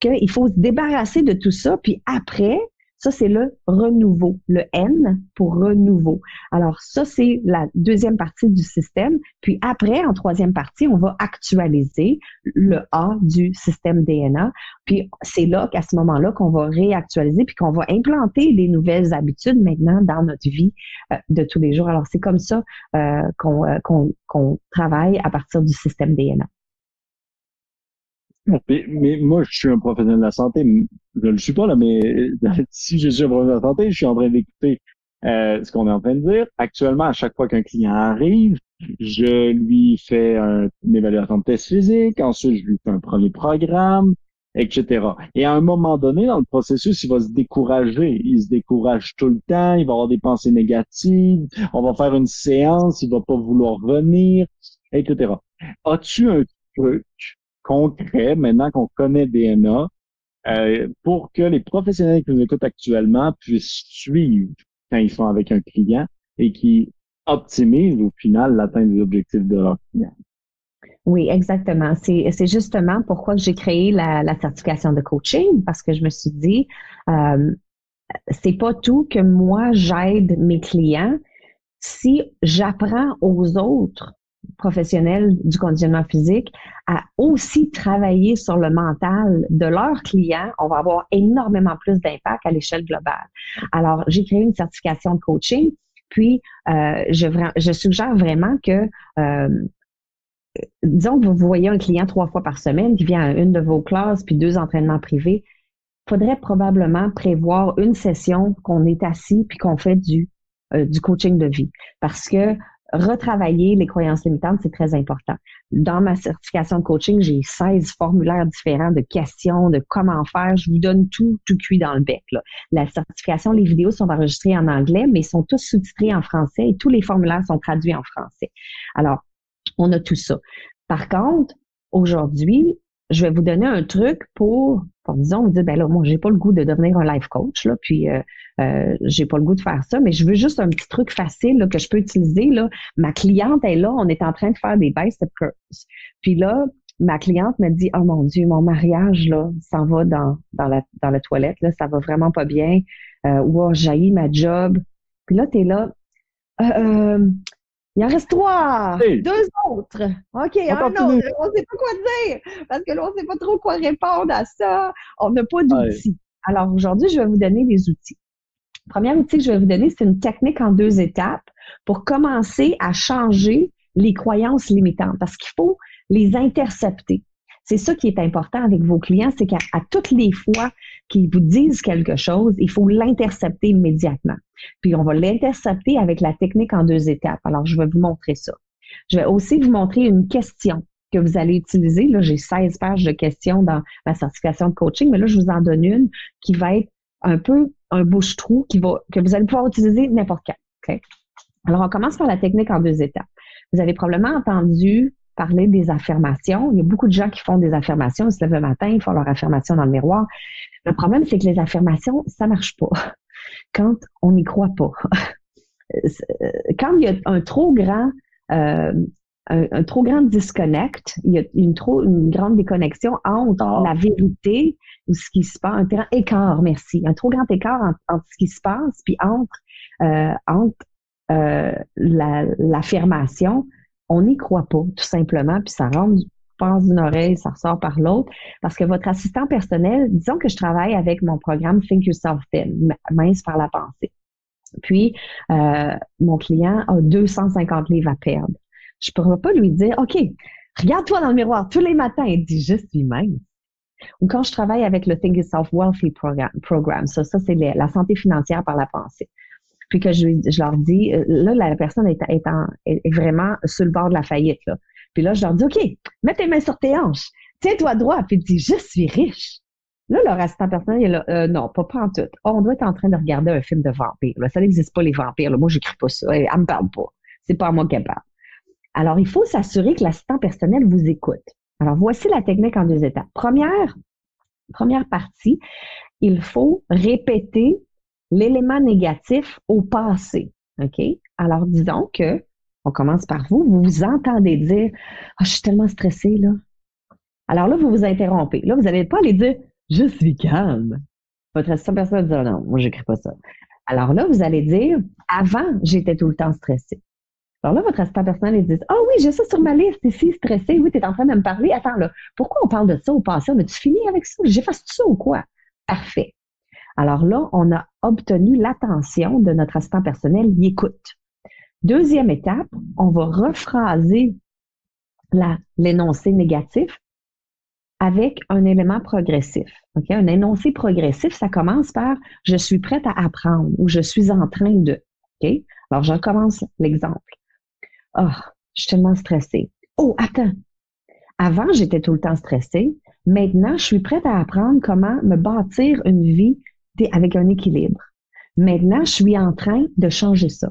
qu'il faut se débarrasser de tout ça, puis après, ça, c'est le renouveau, le N pour renouveau. Alors, ça, c'est la deuxième partie du système. Puis après, en troisième partie, on va actualiser le A du système DNA. Puis c'est là qu'à ce moment-là qu'on va réactualiser puis qu'on va implanter des nouvelles habitudes maintenant dans notre vie euh, de tous les jours. Alors, c'est comme ça euh, euh, qu'on travaille à partir du système DNA. Mais, moi, je suis un professionnel de la santé. Je ne le suis pas, là, mais si je suis un professionnel de la santé, je suis en train d'écouter euh, ce qu'on est en train de dire. Actuellement, à chaque fois qu'un client arrive, je lui fais une évaluation de test physique, ensuite je lui fais un premier programme, etc. Et à un moment donné, dans le processus, il va se décourager. Il se décourage tout le temps, il va avoir des pensées négatives, on va faire une séance, il va pas vouloir venir, etc. As-tu un truc concret, maintenant qu'on connaît DNA, euh, pour que les professionnels qui nous écoutent actuellement puissent suivre quand ils sont avec un client et qui optimisent au final l'atteinte des objectifs de leur client. Oui, exactement. C'est justement pourquoi j'ai créé la, certification de coaching parce que je me suis dit, euh, c'est pas tout que moi j'aide mes clients. Si j'apprends aux autres professionnels du conditionnement physique à aussi travailler sur le mental de leurs clients, on va avoir énormément plus d'impact à l'échelle globale. Alors, j'ai créé une certification de coaching, puis euh, je, suggère vraiment que euh, disons que vous voyez un client trois fois par semaine qui vient à une de vos classes puis deux entraînements privés, faudrait probablement prévoir une session qu'on est assis puis qu'on fait du, euh, du coaching de vie. Parce que retravailler les croyances limitantes, c'est très important. Dans ma certification de coaching, j'ai 16 formulaires différents de questions, de comment faire. Je vous donne tout, tout cuit dans le bec. La certification, les vidéos sont enregistrées en anglais, mais sont tous sous-titrés en français et tous les formulaires sont traduits en français. Alors, on a tout ça. Par contre, aujourd'hui, je vais vous donner un truc pour, pour disons, vous dire, ben là, moi, j'ai pas le goût de devenir un life coach, là, puis euh, euh, j'ai pas le goût de faire ça, mais je veux juste un petit truc facile là, que je peux utiliser. Là. Ma cliente est là, on est en train de faire des bicep curls. Puis là, ma cliente me dit, oh mon Dieu, mon mariage, là, s'en va dans, dans, la, dans la toilette, là, ça va vraiment pas bien. Euh, ou j'ai ma job. Puis là, tu es là. Euh, euh il en reste trois. Deux autres. OK, un autre. On ne sait pas quoi dire parce que là, on ne sait pas trop quoi répondre à ça. On n'a pas d'outils. Alors aujourd'hui, je vais vous donner des outils. Le premier outil que je vais vous donner, c'est une technique en deux étapes pour commencer à changer les croyances limitantes parce qu'il faut les intercepter. C'est ça qui est important avec vos clients, c'est qu'à toutes les fois qu'ils vous disent quelque chose, il faut l'intercepter immédiatement. Puis on va l'intercepter avec la technique en deux étapes. Alors, je vais vous montrer ça. Je vais aussi vous montrer une question que vous allez utiliser. Là, j'ai 16 pages de questions dans ma certification de coaching, mais là, je vous en donne une qui va être un peu un bouche-trou qui va, que vous allez pouvoir utiliser n'importe quand. Alors, on commence par la technique en deux étapes. Vous avez probablement entendu parler des affirmations. Il y a beaucoup de gens qui font des affirmations, ils se lèvent le matin, ils font leur affirmation dans le miroir. Le problème, c'est que les affirmations, ça marche pas quand on n'y croit pas. quand il y a un trop grand euh, un, trop grand disconnect, il y a une trop une grande déconnexion entre la vérité ou ce qui se passe, un grand écart, merci, un trop grand écart entre, ce qui se passe puis entre euh, entre euh, l'affirmation on n'y croit pas, tout simplement, puis ça rentre passe d'une oreille, ça ressort par l'autre, parce que votre assistant personnel, disons que je travaille avec mon programme Think Yourself Thin, mince par la pensée. Puis, euh, mon client a 250 livres à perdre. Je ne pourrais pas lui dire, OK, regarde-toi dans le miroir tous les matins et dis, suis mince. Ou quand je travaille avec le Think Yourself Wealthy Program, ça, ça c'est la santé financière par la pensée puis que je, je leur dis, euh, là, la personne est, est, en, est, vraiment sur le bord de la faillite. Là. Puis là, je leur dis, OK, mets tes mains sur tes hanches, tiens-toi droit, puis dis, je suis riche. Là, leur assistant personnel, il est là, euh, non, pas, pas en tout. Oh, on doit être en train de regarder un film de vampire. Là. Ça n'existe pas, les vampires. Là. Moi, j'écris pas ça. Elle, elle me parle pas. C'est pas à moi qu'elle parle. Alors, il faut s'assurer que l'assistant personnel vous écoute. Alors, voici la technique en deux étapes. Première, première partie, il faut répéter l'élément négatif au passé. OK? Alors, disons que, on commence par vous, vous vous entendez dire oh, je suis tellement stressée, là. Alors là, vous vous interrompez. Là, vous n'allez pas aller dire Je suis calme. Votre assistant personnel va dire Non, moi, j'écris pas ça. Alors là, vous allez dire Avant, j'étais tout le temps stressée. Alors là, votre assistant personnel, il dit Ah oh oui, j'ai ça sur ma liste ici, stressé. Oui, tu es en train de me parler. Attends, là, pourquoi on parle de ça au passé? Mais tu finis avec ça? J'efface ça ou quoi? Parfait. Alors là, on a obtenu l'attention de notre assistant personnel, il écoute. Deuxième étape, on va rephraser l'énoncé négatif avec un élément progressif. Un énoncé progressif, ça commence par je suis prête à apprendre ou je suis en train de. Alors, je recommence l'exemple. Ah, je suis tellement stressée. Oh, attends. Avant, j'étais tout le temps stressée. Maintenant, je suis prête à apprendre comment me bâtir une vie avec un équilibre. Maintenant, je suis en train de changer ça.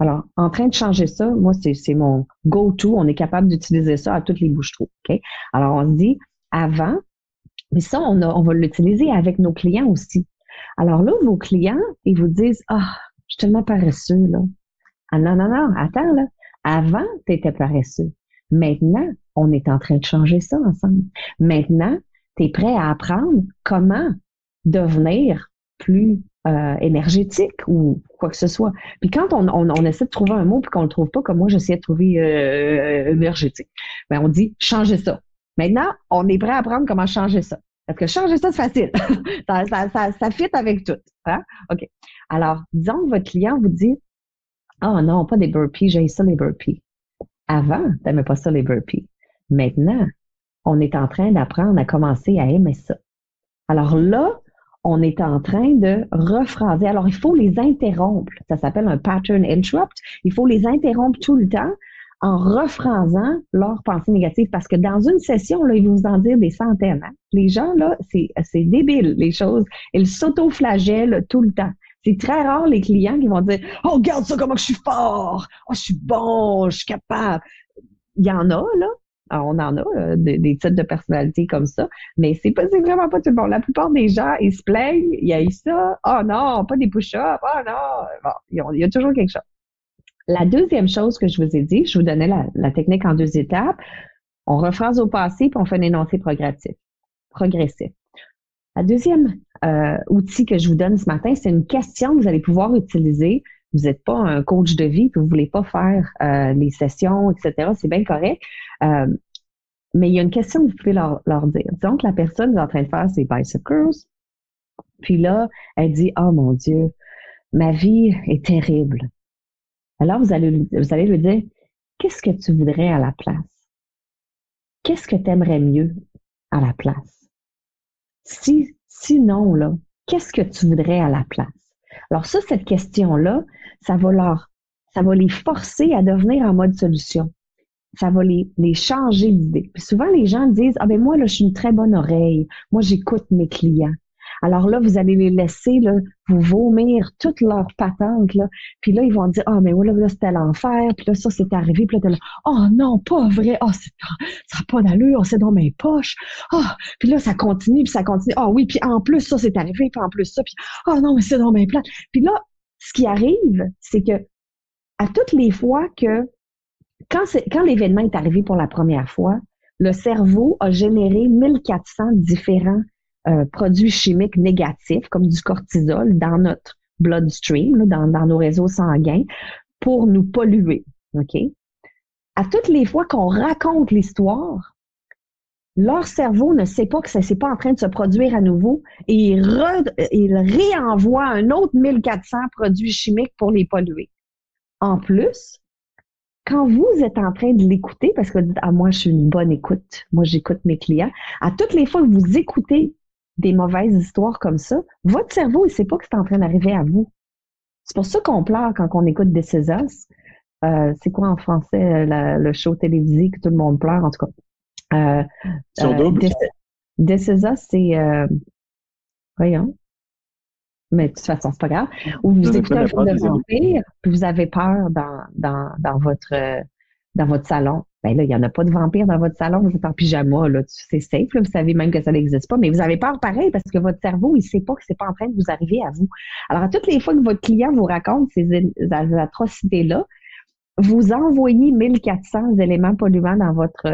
Alors, en train de changer ça, moi, c'est mon go-to. On est capable d'utiliser ça à toutes les bouches-trous. OK? Alors, on se dit, avant, mais ça, on, on va l'utiliser avec nos clients aussi. Alors là, vos clients, ils vous disent, ah, je suis tellement paresseux, là. Ah non, non, non, attends, là. Avant, tu étais paresseux. Maintenant, on est en train de changer ça ensemble. Maintenant, tu es prêt à apprendre comment devenir plus euh, énergétique ou quoi que ce soit. Puis quand on, essaie de trouver un mot puis qu'on le trouve pas, comme moi j'essaie de trouver euh, énergétique, ben on dit changer ça. Maintenant, on est prêt à apprendre comment changer ça. Parce que changer ça, c'est facile. ça, fit avec tout. Hein? OK. Alors, disons que votre client vous dit Oh non, pas des burpees, j'ai ça les burpees. Avant, tu n'aimais pas ça les burpees. Maintenant, on est en train d'apprendre à commencer à aimer ça. Alors là, on est en train de rephraser. Alors, il faut les interrompre. Ça s'appelle un pattern interrupt. Il faut les interrompre tout le temps en rephrasant leurs pensées négatives parce que dans une session, là, ils vont vous en dire des centaines. Hein. Les gens, là, c'est, c'est débile, les choses. Ils s'auto-flagellent tout le temps. C'est très rare les clients qui vont dire Oh, regarde ça, comment je suis fort! Oh, je suis bon, je suis capable. Il y en a, là, on en a des, des, types de personnalités comme ça, mais c'est pas vraiment pas tout le monde. La plupart des gens, ils se plaignent, il y a eu ça, oh non, pas des push-ups, oh non, bon, il y a toujours quelque chose. La deuxième chose que je vous ai dit, je vous donnais la, technique en deux étapes. On rephrase au passé, puis on fait un énoncé progressif. progressif. La deuxième euh, outil que je vous donne ce matin, c'est une question que vous allez pouvoir utiliser. Vous n'êtes pas un coach de vie, puis vous voulez pas faire euh, les sessions, etc. C'est bien correct. Euh, mais il y a une question que vous pouvez leur, leur dire. Donc, la personne est en train de faire ses bicycles. Puis là, elle dit, oh mon Dieu, ma vie est terrible. Alors, vous allez, vous allez lui dire, qu'est-ce que tu voudrais à la place? Qu'est-ce que tu aimerais mieux à la place? Si, sinon, là, qu'est-ce que tu voudrais à la place? Alors ça, cette question-là, ça va leur, ça va les forcer à devenir en mode solution. Ça va les, les changer d'idée. Puis souvent, les gens disent, ah ben moi, là, je suis une très bonne oreille. Moi, j'écoute mes clients. Alors là, vous allez les laisser là, vous vomir toutes leurs patentes. Là. Puis là, ils vont dire Ah, mais voilà, là, c'était l'enfer. Puis là, ça, c'est arrivé. Puis là, là, Oh non, pas vrai. Oh, ça n'a pas d'allure. C'est dans mes poches. Oh, puis là, ça continue. Puis ça continue. Ah oui, puis en plus, ça, c'est arrivé. Puis en plus, ça. Puis Oh non, mais c'est dans mes plans. Puis là, ce qui arrive, c'est que à toutes les fois que quand, quand l'événement est arrivé pour la première fois, le cerveau a généré 1400 différents euh, produits chimiques négatifs, comme du cortisol, dans notre bloodstream, dans, nos réseaux sanguins, pour nous polluer. À toutes les fois qu'on raconte l'histoire, leur cerveau ne sait pas que ça n'est pas en train de se produire à nouveau et il, il réenvoie un autre 1400 produits chimiques pour les polluer. En plus, quand vous êtes en train de l'écouter, parce que vous dites, ah, moi, je suis une bonne écoute, moi, j'écoute mes clients, à toutes les fois que vous écoutez des mauvaises histoires comme ça, votre cerveau, il sait pas que c'est en train d'arriver à vous. C'est pour ça qu'on pleure quand on écoute des Césars. Euh, c'est quoi en français euh, le show télévisé que tout le monde pleure, en tout cas? Euh, Sur euh, double? Des Césars, c'est... Euh, voyons. Mais de toute façon, c'est pas grave. Ou vous écoutez un film de vampire, puis vous avez peur dans, dans, dans, votre, dans votre salon ben là, il n'y en a pas de vampire dans votre salon, vous êtes en pyjama, là, c'est safe, vous savez même que ça n'existe pas, mais vous avez peur pareil parce que votre cerveau, il ne sait pas que c'est pas en train de vous arriver à vous. Alors, à toutes les fois que votre client vous raconte ces atrocités-là, vous envoyez 1400 éléments polluants dans votre,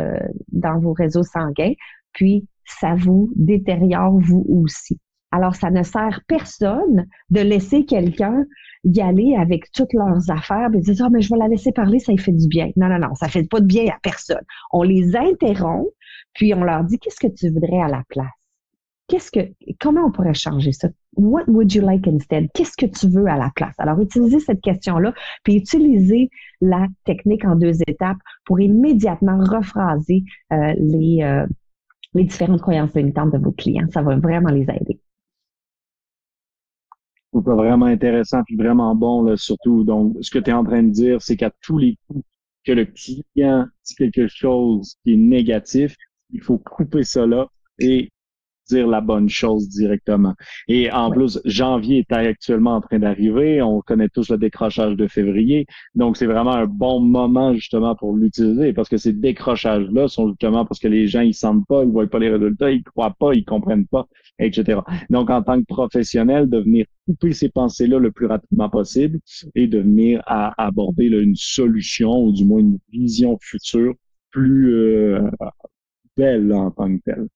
dans vos réseaux sanguins, puis ça vous détériore vous aussi. Alors, ça ne sert personne de laisser quelqu'un y aller avec toutes leurs affaires et dire, ah, mais je vais la laisser parler, ça lui fait du bien. Non, non, non, ça fait pas de bien à personne. On les interrompt, puis on leur dit, qu'est-ce que tu voudrais à la place? Qu'est-ce que, comment on pourrait changer ça? What would you like instead? Qu'est-ce que tu veux à la place? Alors, utilisez cette question-là, puis utilisez la technique en deux étapes pour immédiatement rephraser euh, les, euh, les différentes croyances limitantes de vos clients. Ça va vraiment les aider. Trouve ça vraiment intéressant puis vraiment bon, là, surtout. Donc, ce que tu es en train de dire, c'est qu'à tous les coups que le client dit quelque chose qui est négatif, il faut couper là et dire la bonne chose directement. Et en plus, janvier est actuellement en train d'arriver. On connaît tous le décrochage de février. Donc, c'est vraiment un bon moment justement pour l'utiliser parce que ces décrochages-là sont justement parce que les gens, ils sentent pas, ils voient pas les résultats, ils croient pas, ils comprennent pas, etc. Donc, en tant que professionnel, de venir couper ces pensées-là le plus rapidement possible et de venir à aborder une solution ou du moins une vision future plus euh, en tant que telle.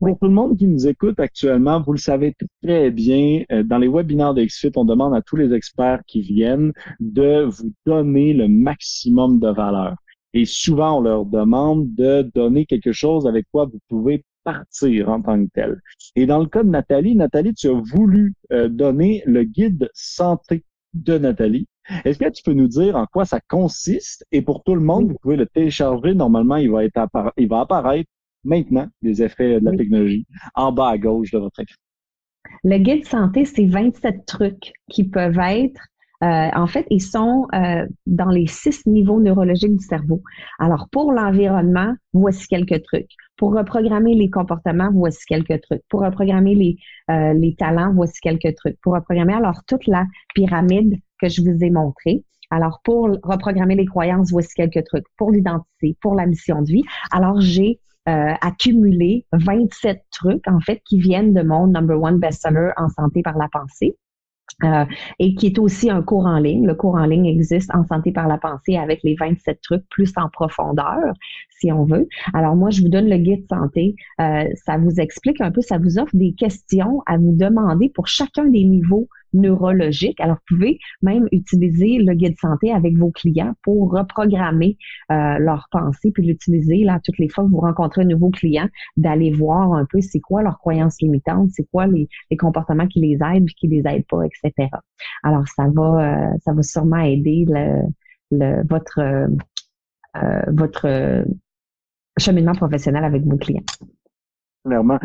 Pour tout le monde qui nous écoute actuellement, vous le savez très bien, euh, dans les webinaires d'Exfit, on demande à tous les experts qui viennent de vous donner le maximum de valeur. Et souvent, on leur demande de donner quelque chose avec quoi vous pouvez partir en tant que tel. Et dans le cas de Nathalie, Nathalie, tu as voulu euh, donner le guide santé de Nathalie. Est-ce que tu peux nous dire en quoi ça consiste? Et pour tout le monde, vous pouvez le télécharger. Normalement, il va, être il va apparaître maintenant les effets de la technologie en bas à gauche de votre écran. Le guide santé, c'est 27 trucs qui peuvent être euh, en fait, ils sont euh, dans les six niveaux neurologiques du cerveau. Alors, pour l'environnement, voici quelques trucs. Pour reprogrammer les comportements, voici quelques trucs. Pour reprogrammer les, euh, les talents, voici quelques trucs. Pour reprogrammer alors toute la pyramide que je vous ai montrée. Alors, pour reprogrammer les croyances, voici quelques trucs. Pour l'identité, pour la mission de vie. Alors, j'ai euh, accumulé 27 trucs, en fait, qui viennent de mon number one bestseller en santé par la pensée. Euh, et qui est aussi un cours en ligne. Le cours en ligne existe en santé par la pensée avec les 27 trucs plus en profondeur, si on veut. Alors moi, je vous donne le guide santé. Euh, ça vous explique un peu, ça vous offre des questions à vous demander pour chacun des niveaux neurologique. Alors, vous pouvez même utiliser le guide santé avec vos clients pour reprogrammer euh, leurs pensées, puis l'utiliser là toutes les fois que vous rencontrez un nouveau client, d'aller voir un peu c'est quoi leurs croyances limitantes, c'est quoi les, comportements qui les aident puis qui les aident pas, etc. Alors, ça va, euh, ça va sûrement aider votre euh, votre cheminement professionnel avec vos clients clairement.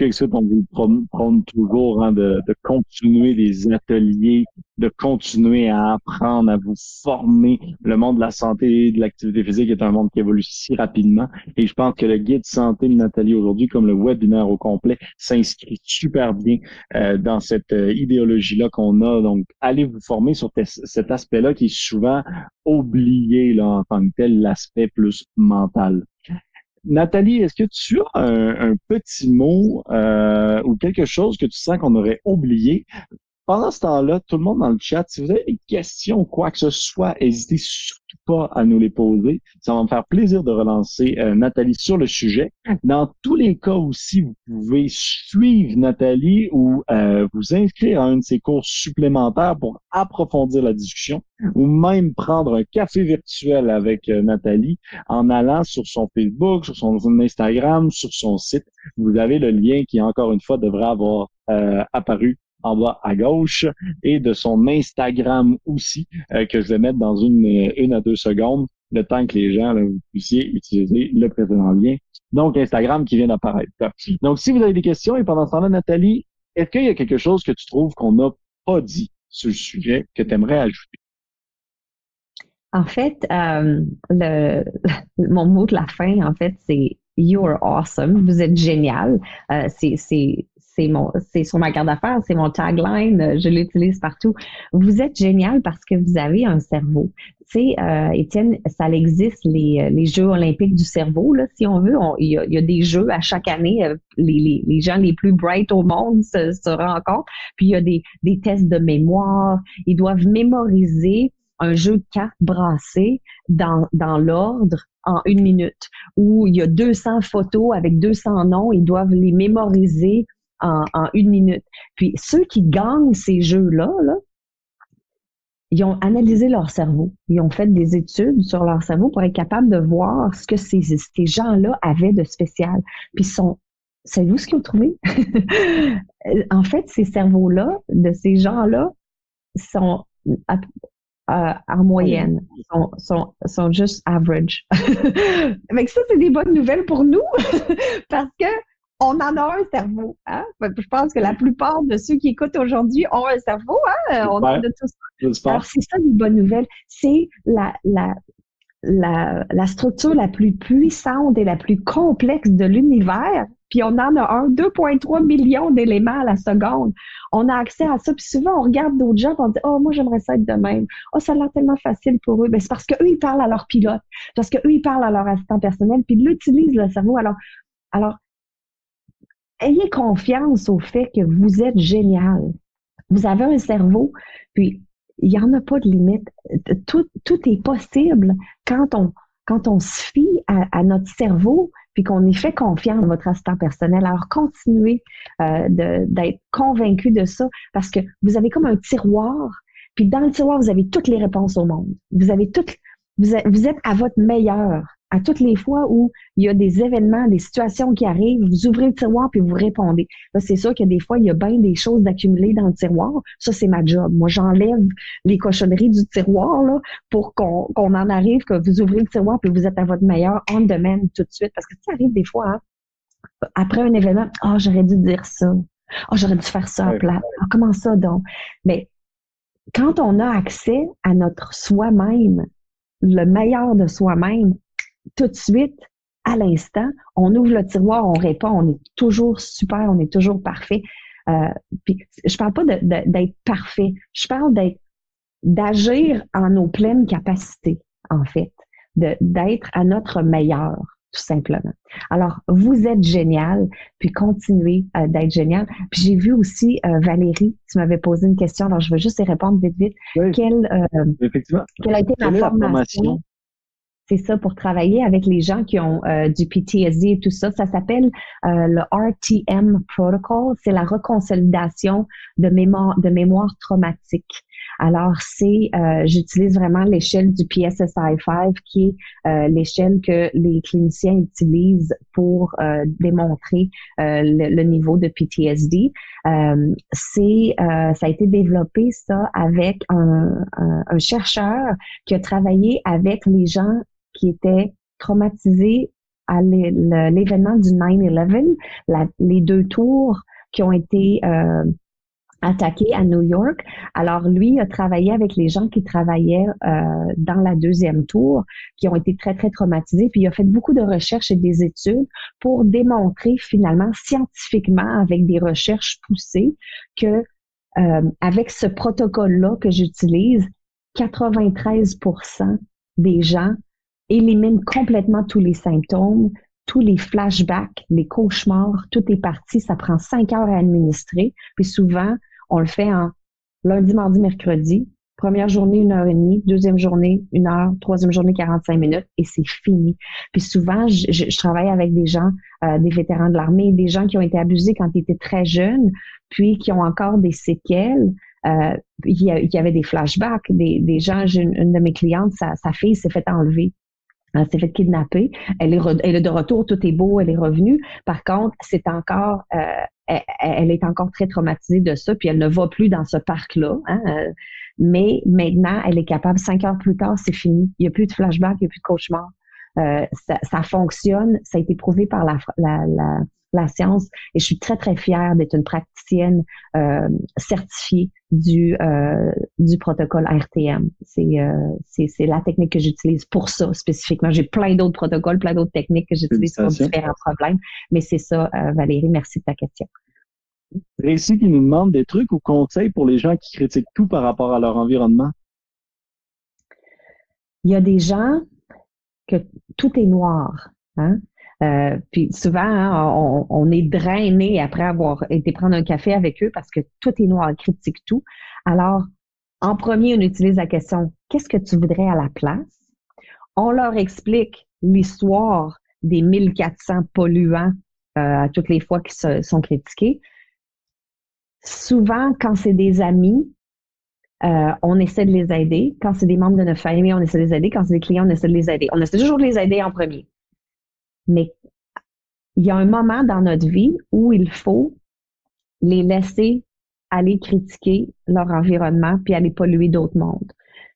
Et ça, on vous prendre toujours hein, de, de, continuer les ateliers, de continuer à apprendre, à vous former. Le monde de la santé et de l'activité physique est un monde qui évolue si rapidement. Et je pense que le guide santé de Nathalie aujourd'hui, comme le webinaire au complet, s'inscrit super bien euh, dans cette euh, idéologie-là qu'on a. Donc, allez vous former sur cet aspect-là qui est souvent oublié là, en tant que tel, l'aspect plus mental. Nathalie, est-ce que tu as un, petit mot euh, ou quelque chose que tu sens qu'on aurait oublié? Pendant ce temps-là, tout le monde dans le chat, si vous avez des questions, quoi que ce soit, n'hésitez surtout pas à nous les poser. Ça va me faire plaisir de relancer euh, Nathalie sur le sujet. Dans tous les cas aussi, vous pouvez suivre Nathalie ou euh, vous inscrire à un de ses cours supplémentaires pour approfondir la discussion ou même prendre un café virtuel avec euh, Nathalie en allant sur son Facebook, sur son Instagram, sur son site. Vous avez le lien qui, encore une fois, devrait avoir apparu en bas à gauche et de son Instagram aussi, euh, que je vais mettre dans une, une à deux secondes, le temps que les gens vous puissiez utiliser le précédent lien. Donc, Instagram qui vient d'apparaître. Donc, si vous avez des questions, et pendant ce temps-là, Nathalie, est-ce qu'il y a quelque chose que tu trouves qu'on n'a pas dit sur le sujet que tu aimerais ajouter? En fait, euh, mon mot de la fin, en fait, c'est You're awesome. Vous êtes génial. Euh, c'est c'est mon, c'est sur ma carte d'affaires, c'est mon tagline, euh, je l'utilise partout. Vous êtes génial parce que vous avez un cerveau. Tu sais, euh, Étienne, ça existe les, euh, les Jeux olympiques du cerveau, là, si on veut. Il y, a, des jeux à chaque année. les, les, les, gens les plus bright au monde se, se rencontrent. Puis il y a des, des tests de mémoire. Ils doivent mémoriser un jeu de cartes brassées dans, dans l'ordre en une minute, où il y a 200 photos avec 200 noms, ils doivent les mémoriser en, une minute. Puis ceux qui gagnent ces jeux-là, là, ils ont analysé leur cerveau. Ils ont fait des études sur leur cerveau pour être capables de voir ce que ces, ces gens-là avaient de spécial. Puis sont, savez-vous ce qu'ils ont trouvé? en fait, ces cerveaux-là, de ces gens-là, sont en moyenne, sont, sont, sont juste average. Mais ça, c'est des bonnes nouvelles pour nous parce que on en a un cerveau. Hein? Je pense que la plupart de ceux qui écoutent aujourd'hui ont un cerveau. Hein? On a de tout ça. Alors, c'est ça une bonne nouvelle. C'est la, la, la, la structure la plus puissante et la plus complexe de l'univers. Puis on en a un, 2,3 millions d'éléments à la seconde. On a accès à ça. Puis souvent, on regarde d'autres gens et on dit Oh, moi, j'aimerais ça être de même. Oh, ça a l'air tellement facile pour eux. Ben, c'est parce qu'eux, ils parlent à leur pilote. Parce qu'eux, ils parlent à leur assistant personnel. Puis ils utilisent le cerveau. Alors, alors, ayez confiance au fait que vous êtes génial. Vous avez un cerveau, puis il n'y en a pas de limite. Tout, tout est possible quand on, quand on se fie à, notre cerveau, puis qu'on y fait confiance à votre assistant personnel. Alors, continuez euh, d'être convaincu de ça parce que vous avez comme un tiroir, puis dans le tiroir, vous avez toutes les réponses au monde. Vous avez toutes, vous êtes à votre meilleur à toutes les fois où il y a des événements, des situations qui arrivent, vous ouvrez le tiroir puis vous répondez. Là, c'est sûr que des fois, il y a bien des choses d'accumuler dans le tiroir. Ça, c'est ma job. Moi, j'enlève les cochonneries du tiroir là, pour qu'on en arrive, que vous ouvrez le tiroir puis vous êtes à votre meilleur on demain tout de suite. Parce que ça arrive des fois, hein, après un événement, ah, oh, j'aurais dû dire ça. Ah, oh, j'aurais dû faire ça à plat. Ah, comment ça donc? Mais quand on a accès à notre soi-même, le meilleur de soi-même, tout de suite, à l'instant, on ouvre le tiroir, on répond, on est toujours super, on est toujours parfait. Euh, puis, je parle pas d'être parfait, je parle d'être d'agir en nos pleines capacités, en fait, d'être à notre meilleur, tout simplement. Alors, vous êtes génial, puis continuez euh, d'être génial. Puis j'ai vu aussi euh, Valérie, tu m'avais posé une question, alors je veux juste y répondre vite, vite. quelle, Effectivement. quelle a été ma formation? C'est ça pour travailler avec les gens qui ont euh, du PTSD et tout ça. Ça s'appelle euh, le RTM Protocol. C'est la reconsolidation de mémoire, de mémoire traumatique. Alors, c'est, euh, j'utilise vraiment l'échelle du PSSI-5, qui est l'échelle que les cliniciens utilisent pour démontrer le, niveau de PTSD. c'est, ça a été développé ça avec un, un chercheur qui a travaillé avec les gens qui étaient traumatisés à l'événement du 9-11, les deux tours qui ont été euh, attaqués à New York. Alors, lui a travaillé avec les gens qui travaillaient euh, dans la deuxième tour, qui ont été très, très traumatisés. Puis, il a fait beaucoup de recherches et des études pour démontrer finalement scientifiquement, avec des recherches poussées, que euh, avec ce protocole-là que j'utilise, 93% des gens élimine complètement tous les symptômes, tous les flashbacks, les cauchemars, tout est parti. Ça prend cinq heures à administrer. Puis souvent, on le fait en lundi, mardi, mercredi. Première journée, une heure et demie. Deuxième journée, une heure. Troisième journée, 45 minutes. Et c'est fini. Puis souvent, je, travaille avec des gens, euh, des vétérans de l'armée, des gens qui ont été abusés quand ils étaient très jeunes, puis qui ont encore des séquelles. Euh, il, y avait des flashbacks, des, des gens, une, une de mes clientes, sa, sa fille s'est fait enlever elle s'est fait kidnapper. Elle est, elle est de retour, tout est beau, elle est revenue. Par contre, c'est encore, euh, elle, est encore très traumatisée de ça, puis elle ne va plus dans ce parc-là. Hein, euh, mais maintenant, elle est capable, cinq heures plus tard, c'est fini. Il n'y a plus de flashback, il n'y a plus de cauchemar. Euh, ça, ça, fonctionne, ça a été prouvé par la, la, la, la science et je suis très, très fière d'être une praticienne euh, certifiée du, euh, du protocole RTM. Euh, c'est c'est la technique que j'utilise pour ça spécifiquement. J'ai plein d'autres protocoles, plein d'autres techniques que j'utilise pour différents problèmes, mais c'est ça, Valérie, merci de ta question. Récit qui nous demande des trucs ou conseils pour les gens qui critiquent tout par rapport à leur environnement? Il y a des gens que tout est noir. Hein? Euh, puis souvent, hein, on, est drainé après avoir été prendre un café avec eux parce que tout est noir, critique tout. Alors, en premier, on utilise la question qu'est-ce que tu voudrais à la place? On leur explique l'histoire des 1400 polluants euh, à toutes les fois qui sont critiqués. Souvent, quand c'est des amis, euh, on essaie de les aider. Quand c'est des membres de notre famille, on essaie de les aider. Quand c'est des clients, on essaie de les aider. On essaie toujours de les aider en premier. Mais il y a un moment dans notre vie où il faut les laisser aller critiquer leur environnement puis aller polluer d'autres mondes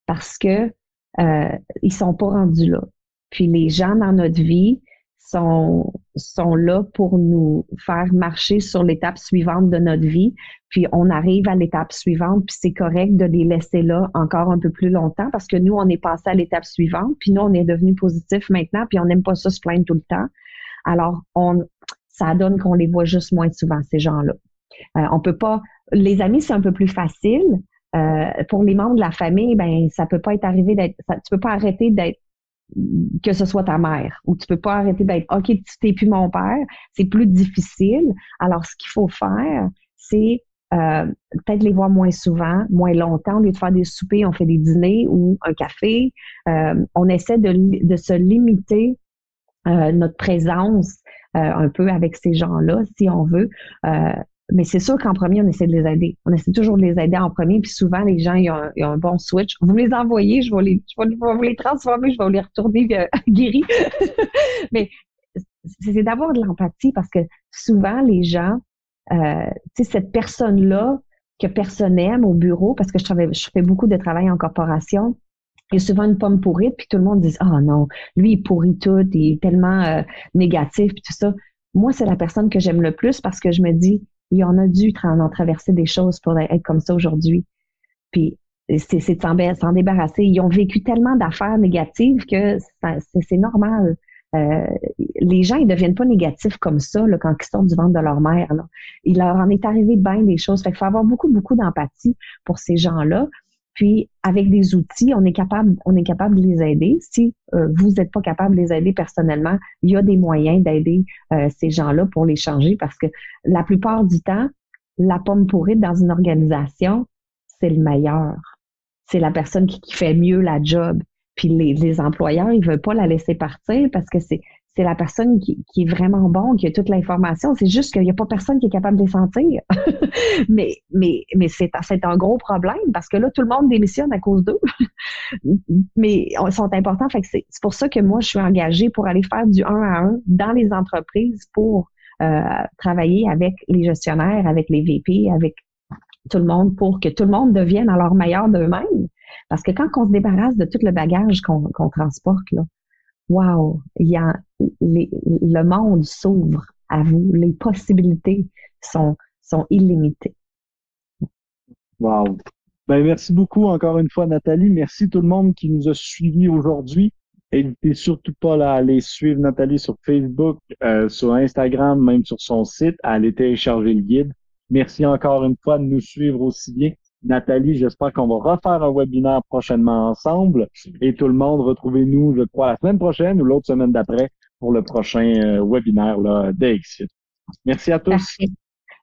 parce que euh, ils sont pas rendus là. Puis les gens dans notre vie sont sont là pour nous faire marcher sur l'étape suivante de notre vie. Puis on arrive à l'étape suivante, puis c'est correct de les laisser là encore un peu plus longtemps parce que nous, on est passé à l'étape suivante, puis nous, on est devenu positif maintenant, puis on n'aime pas ça se plaindre tout le temps. Alors, on, ça donne qu'on les voit juste moins souvent, ces gens-là. Euh, on peut pas. Les amis, c'est un peu plus facile. Euh, pour les membres de la famille, ben ça peut pas être arrivé d'être. Tu peux pas arrêter d'être que ce soit ta mère ou tu peux pas arrêter d'être ok tu t'es plus mon père c'est plus difficile. Alors ce qu'il faut faire c'est euh, peut-être les voir moins souvent moins longtemps. Au lieu de faire des soupers on fait des dîners ou un café. Euh, on essaie de, de se limiter euh, notre présence un peu avec ces gens-là si on veut mais c'est sûr qu'en premier, on essaie de les aider. On essaie toujours de les aider en premier, puis souvent, les gens, ils ont, un bon switch. Vous les envoyez, je vais, les, je vais, les transformer, je vais vous les retourner guéris. mais c'est d'avoir de l'empathie parce que souvent, les gens, euh, tu sais, cette personne-là que personne n'aime au bureau, parce que je, travaille, je fais beaucoup de travail en corporation, il y a souvent une pomme pourrie, puis tout le monde dit Ah oh non, lui, il pourrit tout, il est tellement euh, négatif, puis tout ça. Moi, c'est la personne que j'aime le plus parce que je me dis il en a dû en traverser des choses pour être comme ça aujourd'hui. Puis c'est de s'en débarrasser. Ils ont vécu tellement d'affaires négatives que c'est normal. Euh, les gens, ils ne deviennent pas négatifs comme ça quand ils sortent du ventre de leur mère. Il leur en est arrivé bien des choses. Qu'il faut avoir beaucoup, beaucoup d'empathie pour ces gens-là. Puis, avec des outils, on est capable, on est capable de les aider. Si euh, vous n'êtes pas capable de les aider personnellement, il y a des moyens d'aider euh, ces gens-là pour les changer parce que la plupart du temps, la pomme pourrie dans une organisation, c'est le meilleur. C'est la personne qui, fait mieux la job. Puis les, les employeurs, ils veulent pas la laisser partir parce que c'est c'est la personne qui, qui, est vraiment bon, qui a toute l'information. C'est juste qu'il n'y a pas personne qui est capable de les sentir. mais mais, mais c'est, c'est un gros problème parce que là, tout le monde démissionne à cause d'eux. mais ils sont importants. Fait que c'est, c'est pour ça que moi, je suis engagée pour aller faire du 1 à 1 dans les entreprises pour euh, travailler avec les gestionnaires, avec les VP, avec tout le monde pour que tout le monde devienne leur meilleur d'eux-mêmes. Parce que quand on se débarrasse de tout le bagage qu'on, qu'on transporte, là, wow, il y a le monde s'ouvre à vous, les possibilités sont, illimitées. Wow. Ben, merci beaucoup encore une fois, Nathalie. Merci tout le monde qui nous a suivis aujourd'hui. N'hésitez surtout pas à aller suivre Nathalie sur Facebook, euh, sur Instagram, même sur son site, à aller télécharger le guide. Merci encore une fois de nous suivre aussi bien. Nathalie, j'espère qu'on va refaire un webinaire prochainement ensemble. Et tout le monde, retrouvez-nous, je crois, la semaine prochaine ou l'autre semaine d'après pour le prochain euh, webinaire là, d'Exit. Merci à tous.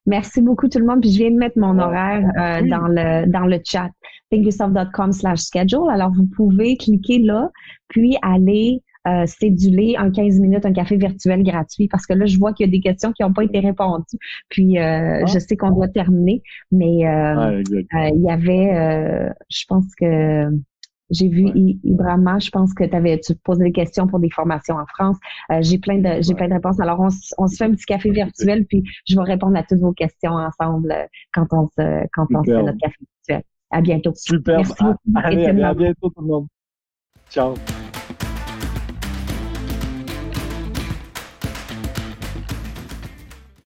Merci. beaucoup tout le monde. Puis je viens de mettre mon horaire euh, dans le dans le chat thinkisoft.com slash schedule. Alors vous pouvez cliquer là, puis aller euh, céduler un 15 minutes, un café virtuel gratuit parce que là, je vois qu'il y a des questions qui n'ont pas été répondues. Puis, euh, ah. je sais qu'on doit terminer, mais euh, il y avait, je pense que j'ai vu Ibrahima, je pense que avais, tu posais des questions pour des formations en France. j'ai plein de j'ai plein de réponses. Alors, on, se fait un petit café virtuel, puis je vais répondre à toutes vos questions ensemble quand on se quand on se fait notre café virtuel. À bientôt. Super. Merci à bientôt tout le monde. Ciao.